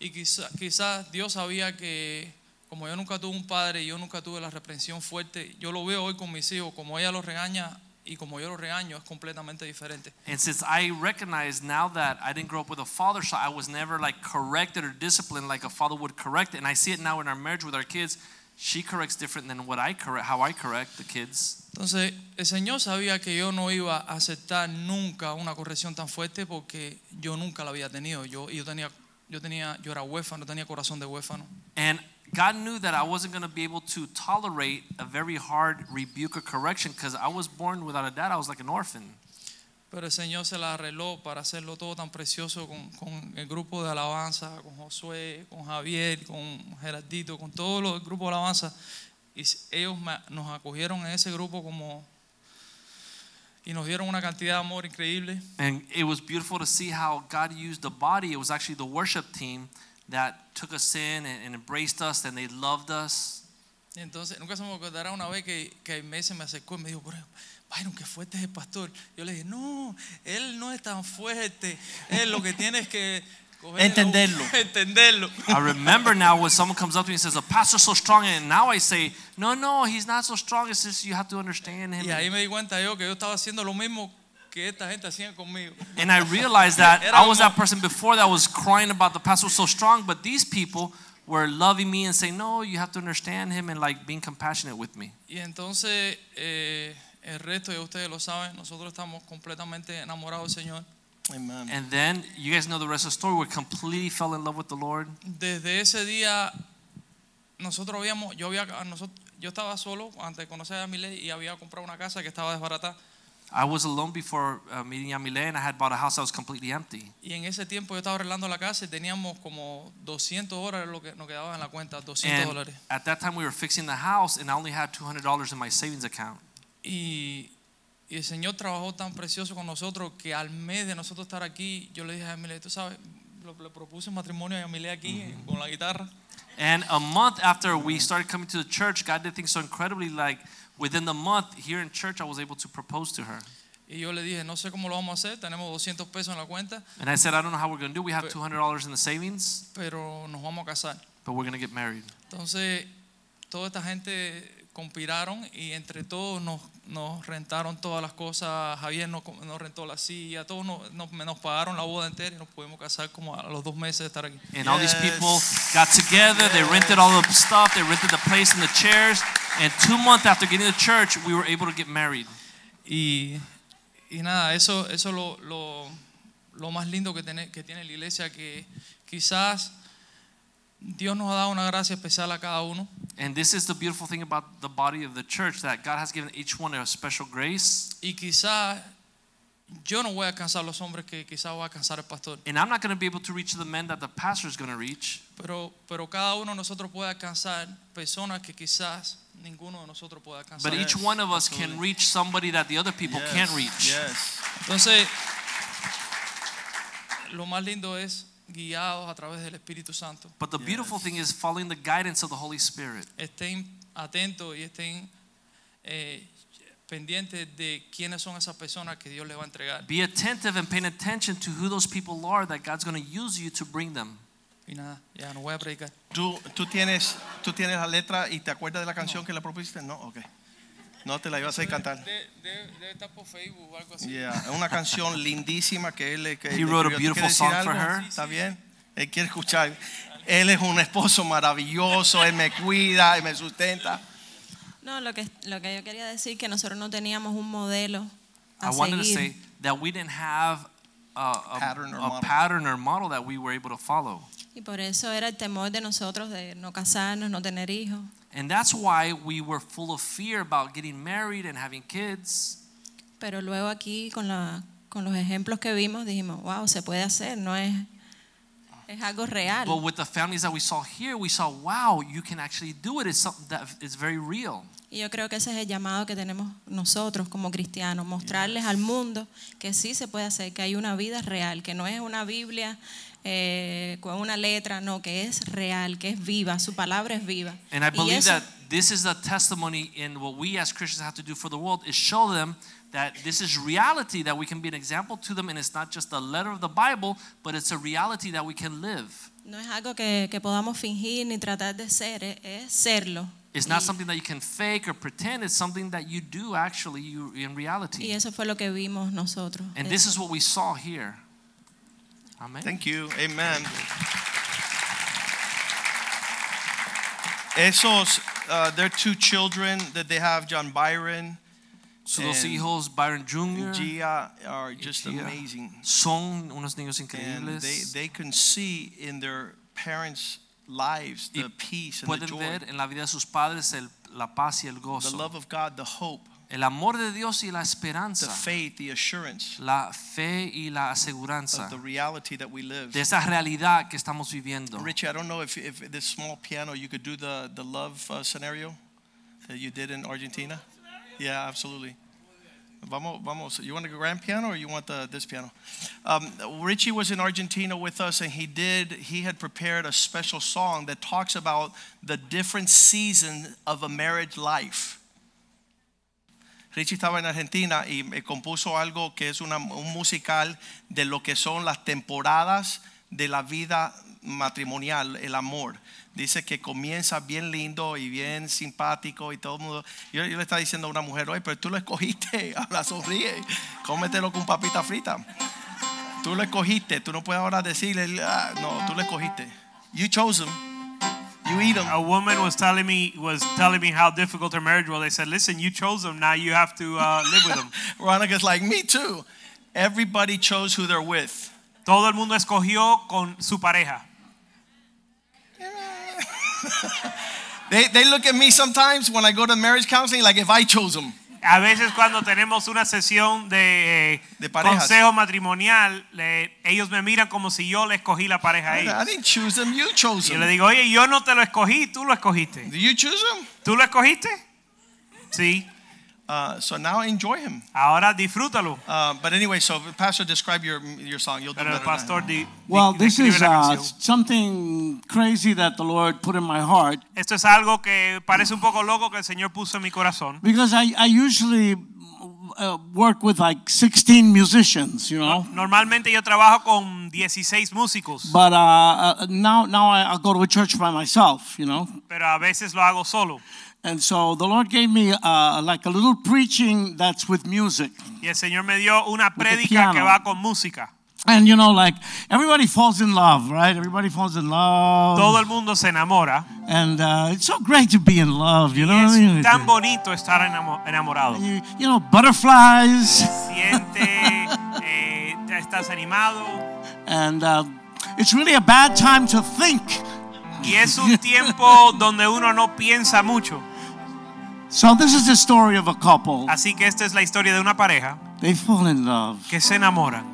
Y quizás quizá Dios sabía que como yo nunca tuve un padre y yo nunca tuve la reprensión fuerte, yo lo veo hoy con mis hijos, como ella los regaña y como yo los regaño es completamente diferente. And since I recognize now that I didn't grow up with a father, so I was never like corrected or disciplined like a father would correct, and I see it now in our marriage with our kids. She corrects different than what I correct, how I correct the kids. Entonces, el Señor sabía que yo no iba a aceptar nunca una corrección tan fuerte porque yo nunca la había tenido. Yo, yo tenía, yo tenía, yo era huérfano, tenía corazón de huérfano. And God knew that I wasn't going to be able to tolerate a very hard rebuke or correction because I was born without a dad. I was like an orphan. Pero el Señor se la arregló para hacerlo todo tan precioso con, con el grupo de alabanza, con Josué, con Javier, con Gerardito, con todos los grupos de alabanza. Y ellos me- nos acogieron en ese grupo como y nos dieron una cantidad de amor increíble. And it was beautiful to see how God used the body. It was actually the worship team that took us in and, and embraced us and they loved us. Entonces, nunca se me olvidará una vez que, que Aimee se me acercó y me dijo, "Pero, Byron, qué fuerte es el pastor. Yo le dije, no, él no es tan fuerte. Él lo que tiene es que Entenderlo. entenderlo. I remember now when someone comes up to me and says, "A pastor's so strong," and now I say, "No, no, he's not so strong. It's just you have to understand him." Y ahí me di cuenta yo que yo estaba haciendo lo mismo que esta gente hacía conmigo. And I realized that I was that person before that was crying about the pastor was so strong, but these people were loving me and saying, "No, you have to understand him," and like being compassionate with me. Y entonces eh, el resto de ustedes lo saben, nosotros estamos completamente enamorados del Señor. Amen. And then you guys know the rest of the story. We completely fell in love with the Lord. Desde ese día nosotros habíamos, yo había, nosotros, yo estaba solo antes de conocer a Miley y había comprado una casa que estaba desbaratada. I was alone before uh, meeting Yamile, and I had bought a house that was completely empty. Y en ese tiempo yo estaba arreglando la casa y teníamos como 200 dólares lo que nos quedaba en la cuenta, 200 And dólares. at that time, we were fixing the house, and I only had $200 in my savings account. Y, y el Señor trabajó tan precioso con nosotros que al mes de nosotros estar aquí, yo le dije a Yamile, tú sabes, lo- le propuse un matrimonio a Yamile aquí con la guitarra. And a month after we started coming to the church, God did things so incredibly. Like within the month here in church, I was able to propose to her. Y yo le dije, no sé cómo lo vamos a hacer, tenemos 200 pesos en la cuenta, And I said, I don't know how we're going to do. We have $200 in the savings, pero nos vamos a casar. but we're going to get married. Entonces, toda esta gente conspiraron y entre todos nos, nos rentaron todas las cosas. Javier nos, nos rentó la silla, todos nos, nos, nos pagaron la boda entera y nos pudimos casar como a los dos meses de estar aquí. And all these people got together. They rented all the stuff. They rented the place and the chairs. And two months after getting to church, we were able to get married. Y, y nada, eso, eso es lo, lo, lo más lindo que tiene, que tiene la iglesia, que quizás Dios nos ha dado una gracia especial a cada uno. And this is the beautiful thing about the body of the church that God has given each one a special grace. Y quizás yo no voy a alcanzar los hombres que quizás va a alcanzar el pastor. And I'm not going to be able to reach the men that the pastor is going to reach. Pero, pero cada uno de nosotros puede alcanzar personas que quizás ninguno de nosotros puede alcanzar. But each one of us can reach somebody that the other people Yes, can't reach. Yes. Entonces, lo más lindo es guiados a través del Espíritu Santo. But the beautiful thing is following the guidance of the Holy Spirit. Estén atentos y estén eh, pendientes de quiénes son esas personas que Dios les va a entregar. Be attentive and paying attention to who those people are that God's going to use you to bring them. Y nada, ya no voy a predicar. ¿Tú, tú, tienes, ¿Tú tienes la letra y te acuerdas de la canción que le propusiste? No, ok. No te la ibas a cantar. Debe, estar por Facebook o algo así. Yeah, es una canción lindísima que él le que He le wrote a escribió. ¿Tú beautiful song decir for algo? her. ¿Está bien? Él quiere escuchar. Él es un esposo maravilloso, él me cuida, él me sustenta. No, lo que, lo que yo quería decir que nosotros no teníamos un modelo a I wanted to seguir. say that we didn't have a, a, Pattern or a model. pattern or model that we were able to follow. Y por eso era el temor de nosotros de no casarnos, no tener hijos. And that's why we were full of fear about getting married and having kids. Pero luego aquí con, la, con los ejemplos que vimos dijimos, wow, se puede hacer, no es, es algo real. But with the families that we saw here, we saw, wow, you can actually do it. It's something that is very real. Y yo creo que ese es el llamado que tenemos nosotros como cristianos, mostrarles al mundo que sí se puede hacer, que hay una vida real, que no es una Biblia eh, con una letra, no, que es real, que es viva, su palabra es viva. And I believe eso- that this is the testimony in what we as Christians have to do for the world is show them that this is reality, that we can be an example to them, and it's not just a letter of the Bible, but it's a reality that we can live. No es algo que, que podamos fingir ni tratar de ser, es, serlo. It's not something that you can fake or pretend, it's something that you do actually you, in reality. Y eso fue lo que vimos nosotros. And this is what we saw here. Amen. Thank you. Amen. Esos, uh, their two children that they have, John Byron dos and hijos, Byron Jr., and Gia, are just Gia. amazing. son unos niños And increíbles. they, they can see in their parents' lives the Y the peace and the joy. Pueden ver en la vida de sus padres el- la paz y el the gozo. love of God, the hope, El amor de Dios y la the esperanza. faith, the assurance La fe y la aseguranza of the reality that we live. de esa realidad que estamos viviendo. Richie, I don't know if, if this small piano, you could do the, the love uh, scenario that you did in Argentina. Yeah, absolutely. Vamos, vamos. You want a grand piano or you want the, this piano? Um, Richie was in Argentina with us and he did, he had prepared a special song that talks about the different seasons of a marriage life. Richie estaba en Argentina y me compuso algo que es un musical de lo que son las temporadas de la vida matrimonial, el amor. Dice que comienza bien lindo y bien simpático y todo el mundo. Yo, le estaba diciendo a una mujer, oye, pero tú lo escogiste, ahora sonríe, cómetelo con papita frita. Tú lo escogiste, tú no puedes ahora decirle, "Ah, no, tú lo escogiste. You chose him, you eat him. a woman was telling me was telling me how difficult her marriage was. They said, "Listen, you chose them. Now you have to uh, live with them." Veronica's like, me too. Everybody chose who they're with. Todo el mundo escogió con su pareja. They, they look at me sometimes when I go to marriage counseling like if I chose them. A veces cuando tenemos una sesión de, consejo matrimonial, le- ellos me miran como si yo le escogí la pareja a I ellos. didn't choose them, you chose Yo le digo, oye, yo no te lo escogí, tú lo escogiste. Do you choose them? ¿Tú lo escogiste? Sí. Uh, so now enjoy him. Ahora disfrútalo. Uh, but anyway, so Pastor, describe your your song. You'll do Pero el better than I. pastor di, di- Well, this is uh, something crazy that the Lord put in my heart Esto es algo que parece un poco loco que el Señor puso en mi corazón. because I, I usually uh, work with like 16 musicians, you know. Normalmente yo trabajo con 16 músicos, But uh, uh, now, now I, I go to a church by myself, you know. pero a veces lo hago solo. And so the Lord gave me uh, like a little preaching that's with music. Y el Señor me dio una prédica que va con música. And you know, like everybody falls in love, right? Everybody falls in love. Todo el mundo se enamora. And uh, it's so great to be in love, you know what I mean? tan bonito estar enamorado. You, you know, butterflies. Siente, eh, estás animado. And uh, it's really a bad time to think Y es un tiempo donde uno no piensa mucho. So this is the story of a couple. Así que esta es la historia de una pareja They fall in love que se enamoran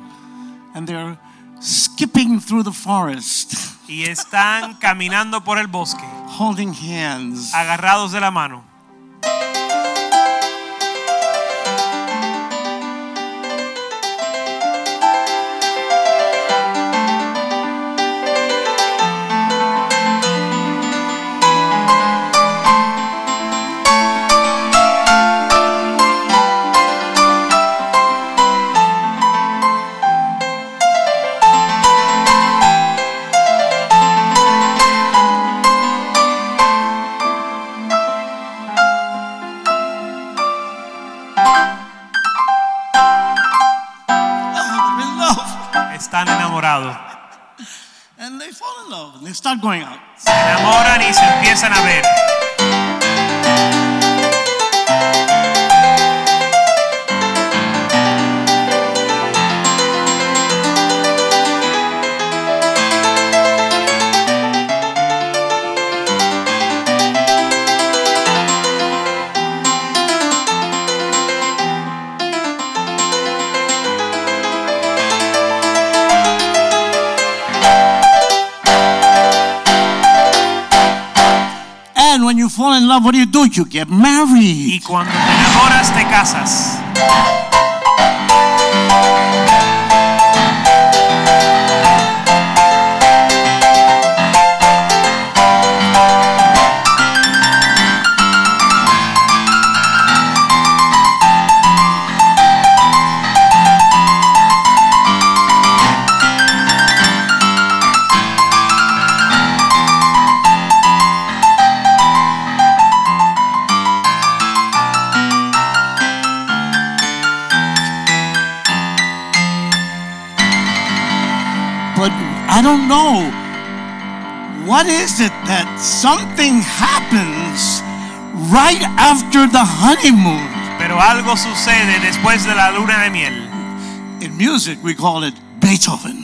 and they're skipping through the forest, y están caminando por el bosque, holding hands. agarrados de la mano. Están enamorados. And they fall in love and they start going out. Se enamoran y se empiezan a ver. Fall in love, what do you do? You get married. Y cuando te enamoras, te casas. What is it that something happens right after the honeymoon? Pero algo sucede después de la luna de miel. In music, we call it Beethoven.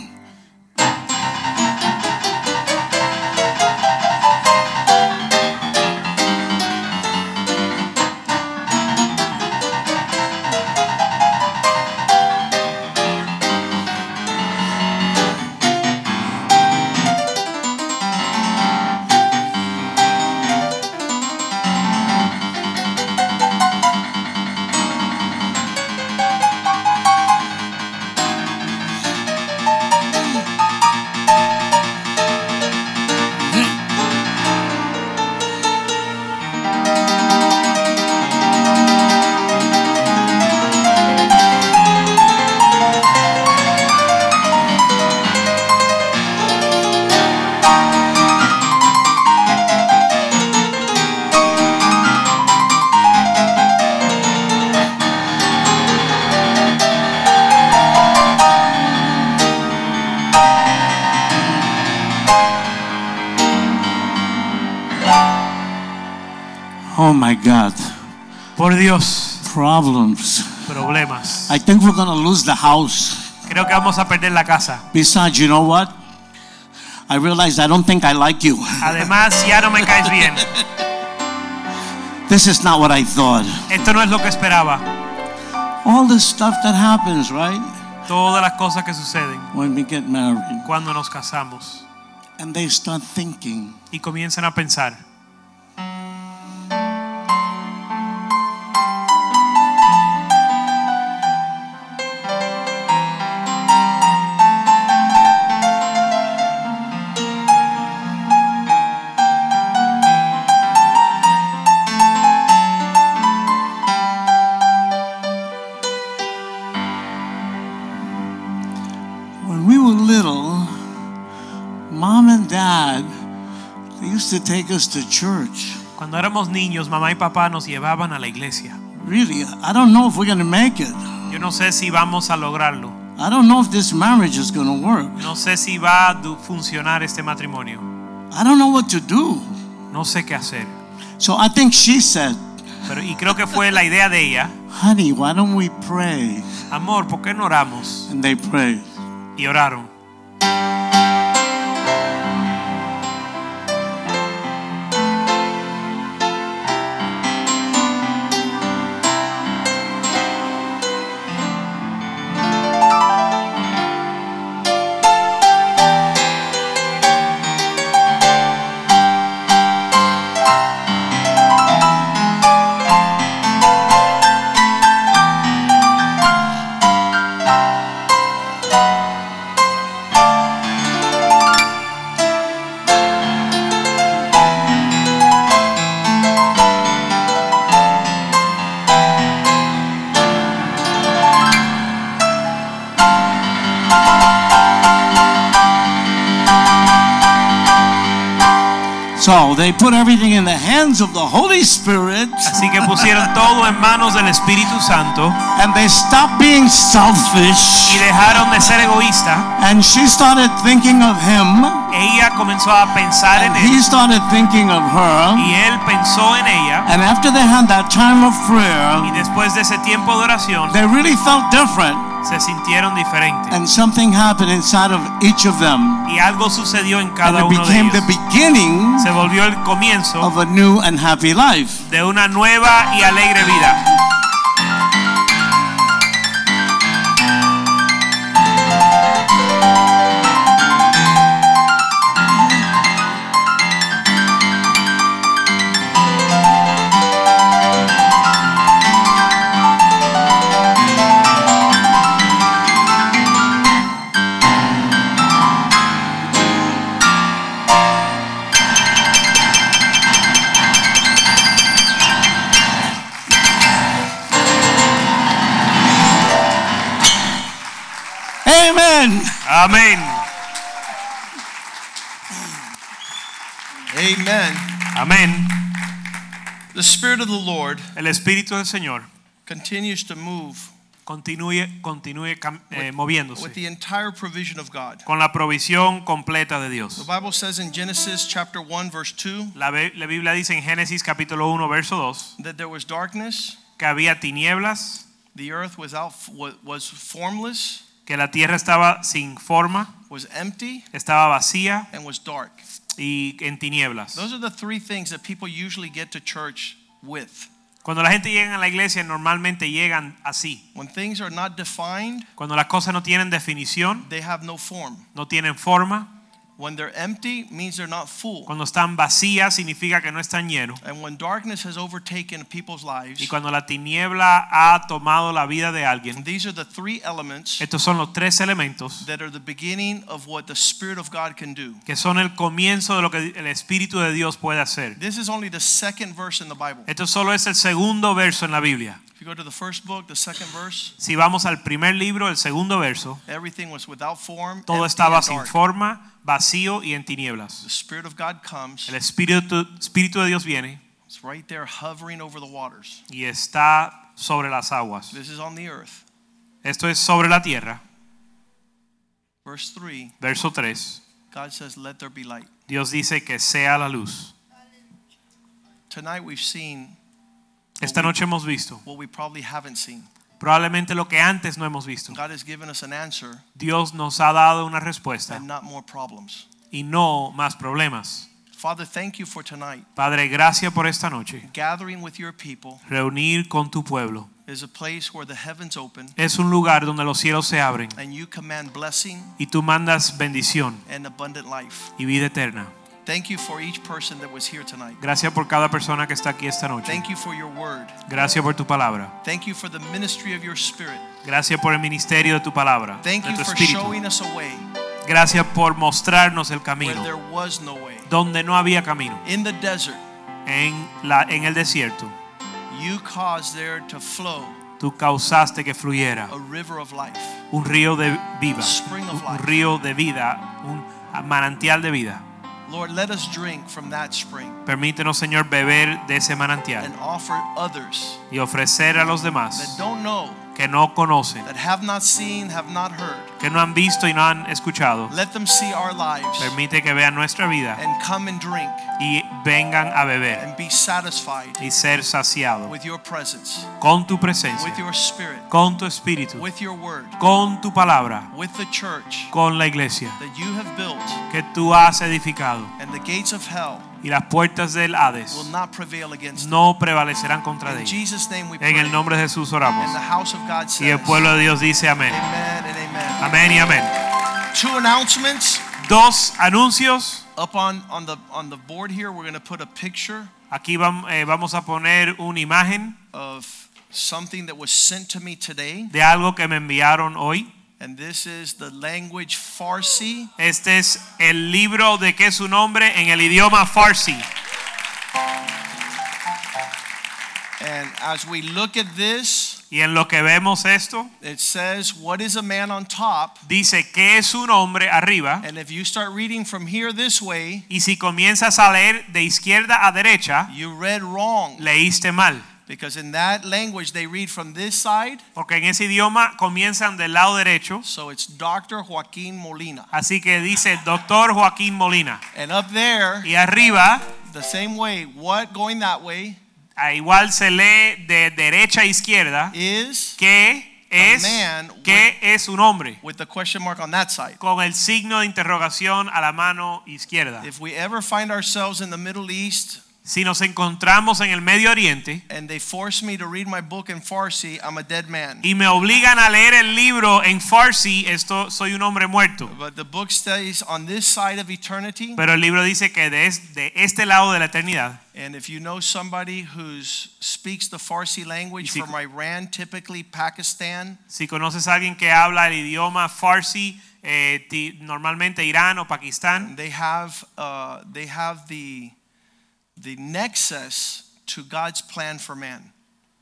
Oh my God. Por Dios, Problems. problemas. I think we're going to lose the house. Creo que vamos a perder la casa. Besides, you know what? I realize I don't think I like you. Además, ya no me caes bien. This is not what I thought. Esto no es lo que esperaba. All this stuff that happens, right? Todas las cosas que suceden When we get married. cuando nos casamos And they start thinking, y comienzan a pensar. To take us to church. Cuando éramos niños, mamá y papá nos llevaban a la iglesia. Really, I don't know if we're going to make it. Yo no sé si vamos a lograrlo. I don't know if this marriage is going to work. No sé si va a funcionar este matrimonio. I don't know what to do. No sé qué hacer. So I think she said, Pero, y creo que fue la idea de ella. honey, why don't we pray? Amor, ¿por qué no oramos? And they prayed. Y oraron. So they put everything in the hands of the Holy Spirit Así que pusieron todo en manos del Espíritu Santo and they stopped being selfish. y dejaron de ser egoísta. And she started thinking of him, Ella comenzó a pensar en and he él started thinking of her. y él pensó en ella. And after they had that time of prayer, Y después de ese tiempo de oración they really felt different. Se sintieron diferentes. And something happened inside of each of them. Y algo sucedió en And cada it uno de became the ellos. beginning Se volvió el comienzo of a new and happy life. de una nueva y alegre vida. Amen. Amén. Amen. The Spirit of the Lord El Espíritu del Señor continues to move continúe, continúe eh, moviéndose with the entire provision of God. con la provisión completa de The Dios. Bible says in Genesis chapter 1 verse 2 La, Be- la Biblia dice en Génesis capítulo 1 verso 2 that there was darkness, que había tinieblas, the earth was out was formless, que la tierra estaba sin forma, was empty estaba vacía and was dark. y en tinieblas. Those are the three things that people usually get to church with. Cuando la gente llega a la iglesia normalmente llegan así. When things are not defined, Cuando las cosas no tienen definición, they have no form. no tienen forma, When they're empty means they're not full. cuando están vacías significa que no están llenos. And when darkness has overtaken people's lives. Y cuando la tiniebla ha tomado la vida de alguien, these are the three elements estos son los tres elementos that are the beginning of what the Spirit of God can do. que son el comienzo de lo que el Espíritu de Dios puede hacer. This is only the second verse in the Bible. Esto solo es el segundo verso en la Biblia. If you go to the first book, the second verse, Si vamos al primer libro, el segundo verso, everything was without form, todo empty estaba and sin dark. forma, vacío y en tinieblas. The. Spirit of God comes. El Espíritu, Espíritu de Dios viene It's right there hovering over the waters. y está sobre las aguas. This is on the earth. Esto es sobre la tierra. Verse 3, Verso 3. God says, Let there be light. Dios dice que sea la luz. Tonight we've seen Esta noche hemos visto what we probably haven't seen. probablemente lo que antes no hemos visto. God has given us an answer Dios nos ha dado una respuesta and not more problems. y no más problemas. Father, thank you for tonight. Padre, gracias por esta noche. Gathering with your people Reunir con tu pueblo. is a place where the heavens open Es un lugar donde los cielos se abren and you command blessing y tú mandas bendición and abundant life. y vida eterna. Thank you for each person that was here tonight. Gracias por cada persona que está aquí esta noche. Thank you for your word. Gracias por tu palabra. Thank you for the ministry of your spirit. Gracias por el ministerio de tu palabra, Thank de you tu for espíritu. showing us a way Gracias por mostrarnos el where camino there was no way. donde no había camino. In the desert, En la en el desierto, you caused there to flow tú causaste que fluyera a river of life. un río de vida, Spring of un, río de vida, un manantial de vida. Lord, let us drink from that spring Permítenos, Señor, beber de ese manantial and offer others y ofrecer a los demás that don't know, que no conocen, that have not seen, have not heard. Que no han visto y no han escuchado. Let them see our lives Permite que vean nuestra vida and come and drink y vengan a beber and be satisfied y ser saciados with your presence, con tu presencia, with your spirit, con tu espíritu, with your word, con tu palabra, with the church con la iglesia that you have built, que tú has edificado and the gates of hell y las puertas del Hades will not prevail against no prevalecerán contra In ellos. En el nombre de Jesús oramos. And the house of God Y el pueblo de Dios dice amén. Amen and amen. Amén y amén. Two announcements Dos anuncios. up on, on the on the board here. We're going to put a picture Aquí vam- eh, vamos a poner una imagen of something that was sent to me today. de algo que me enviaron hoy. And this is the language Farsi. Este es el libro de que es su nombre en el idioma Farsi. And as we look at this, Y en lo que vemos esto, it says, What is a man on top? dice que es un hombre arriba. And if you start reading from here this way, Y si comienzas a leer de izquierda a derecha, you read wrong. leíste mal. Because in that language, they read from this side. Porque en ese idioma comienzan del lado derecho. So it's Dr. Joaquin Molina. Así que dice doctor Joaquín Molina. And up there, Y arriba, the same way, what going that way a igual se lee de derecha a izquierda, is que es, man que es un hombre. with the question mark on that side. Con el signo de interrogación a la mano izquierda. If we ever find ourselves in the Middle East Si nos encontramos en el Medio Oriente and they force me to read my book in Farsi, I'm a dead man. y me obligan a leer el libro en Farsi, esto soy un hombre muerto. But the book stays on this side of eternity. Pero el libro dice que de, de este lado de la eternidad, And if you know somebody who speaks the Farsi language si- from Iran, typically Pakistan, si conoces a alguien que habla el idioma Farsi, eh, ti- normalmente Irán o Pakistán, they have uh, they have the the nexus to God's plan for man.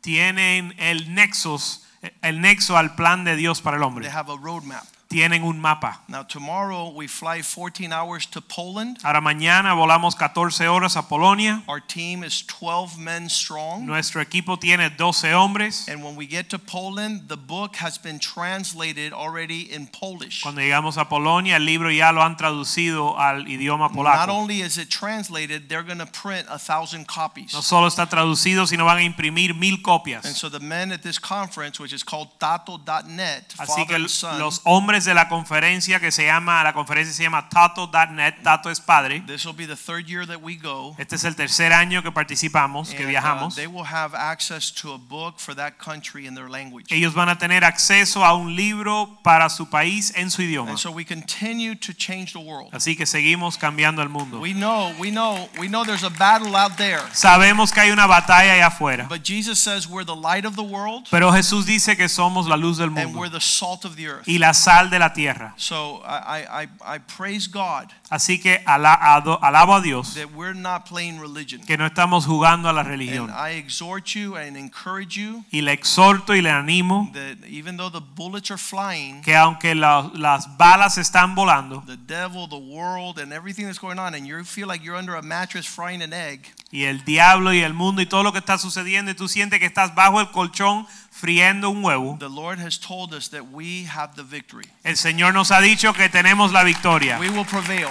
tienen el nexos, el nexo al plan de Dios para el hombre. They have a roadmap. Tienen un mapa. Now tomorrow we fly 14 hours to Poland. Ahora mañana volamos 14 horas a Polonia. Our team is 12 men strong. Nuestro equipo tiene 12 hombres. And when we get to Poland, the book has been translated already in Polish. Cuando llegamos a Polonia, el libro ya lo han traducido al idioma polaco. Not only is it translated, they're going to print a thousand copies. No solo está traducido, sino van a imprimir mil copias. And so the men at this conference, which is called tato.net, Así father que and son, los hombres de la conferencia que se llama, la conferencia se llama Tato.net, Tato es padre. this will be the third year that we go. Este es el tercer año que participamos, que And, uh, viajamos. they will have access to a book for that country in their language. Ellos van a tener acceso a un libro para su país en su idioma. And so we continue to change the world. Así que seguimos cambiando el mundo. We know, we know, we know there's a battle out there. Sabemos que hay una batalla allá afuera, But Jesus says we're the light of the world pero Jesús dice que somos la luz del and mundo we're the salt of the earth. y la sal de la tierra. So I, I, I- I praise God Así que ala- ado- alabo a Dios that we're not playing religion. que no estamos jugando a la And religión. I exhort you and encourage you Y le exhorto y le animo that even though the bullets are flying, que aunque la- las balas están volando the devil, the world, and everything that's going on, and you feel like you're under a mattress frying an egg, y el diablo y el mundo y todo lo que está sucediendo y tú sientes que estás bajo el colchón friendo un huevo, the Lord has told us that we have the victory. el Señor nos ha dicho que tenemos la victoria. We will prevail.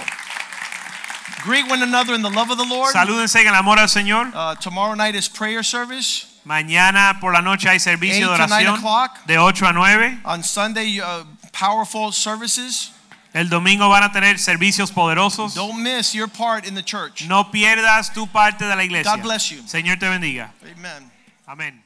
Greet one another in the love of the Lord. Salúdense en el amor al Señor. Uh, tomorrow night is prayer service. Mañana por la noche hay servicio de oración de 8 a 9. On Sunday, uh, powerful services. El domingo van a tener servicios poderosos. Don't miss your part in the church. No pierdas tu parte de la iglesia. God bless you. Señor te bendiga. Amen. Amén.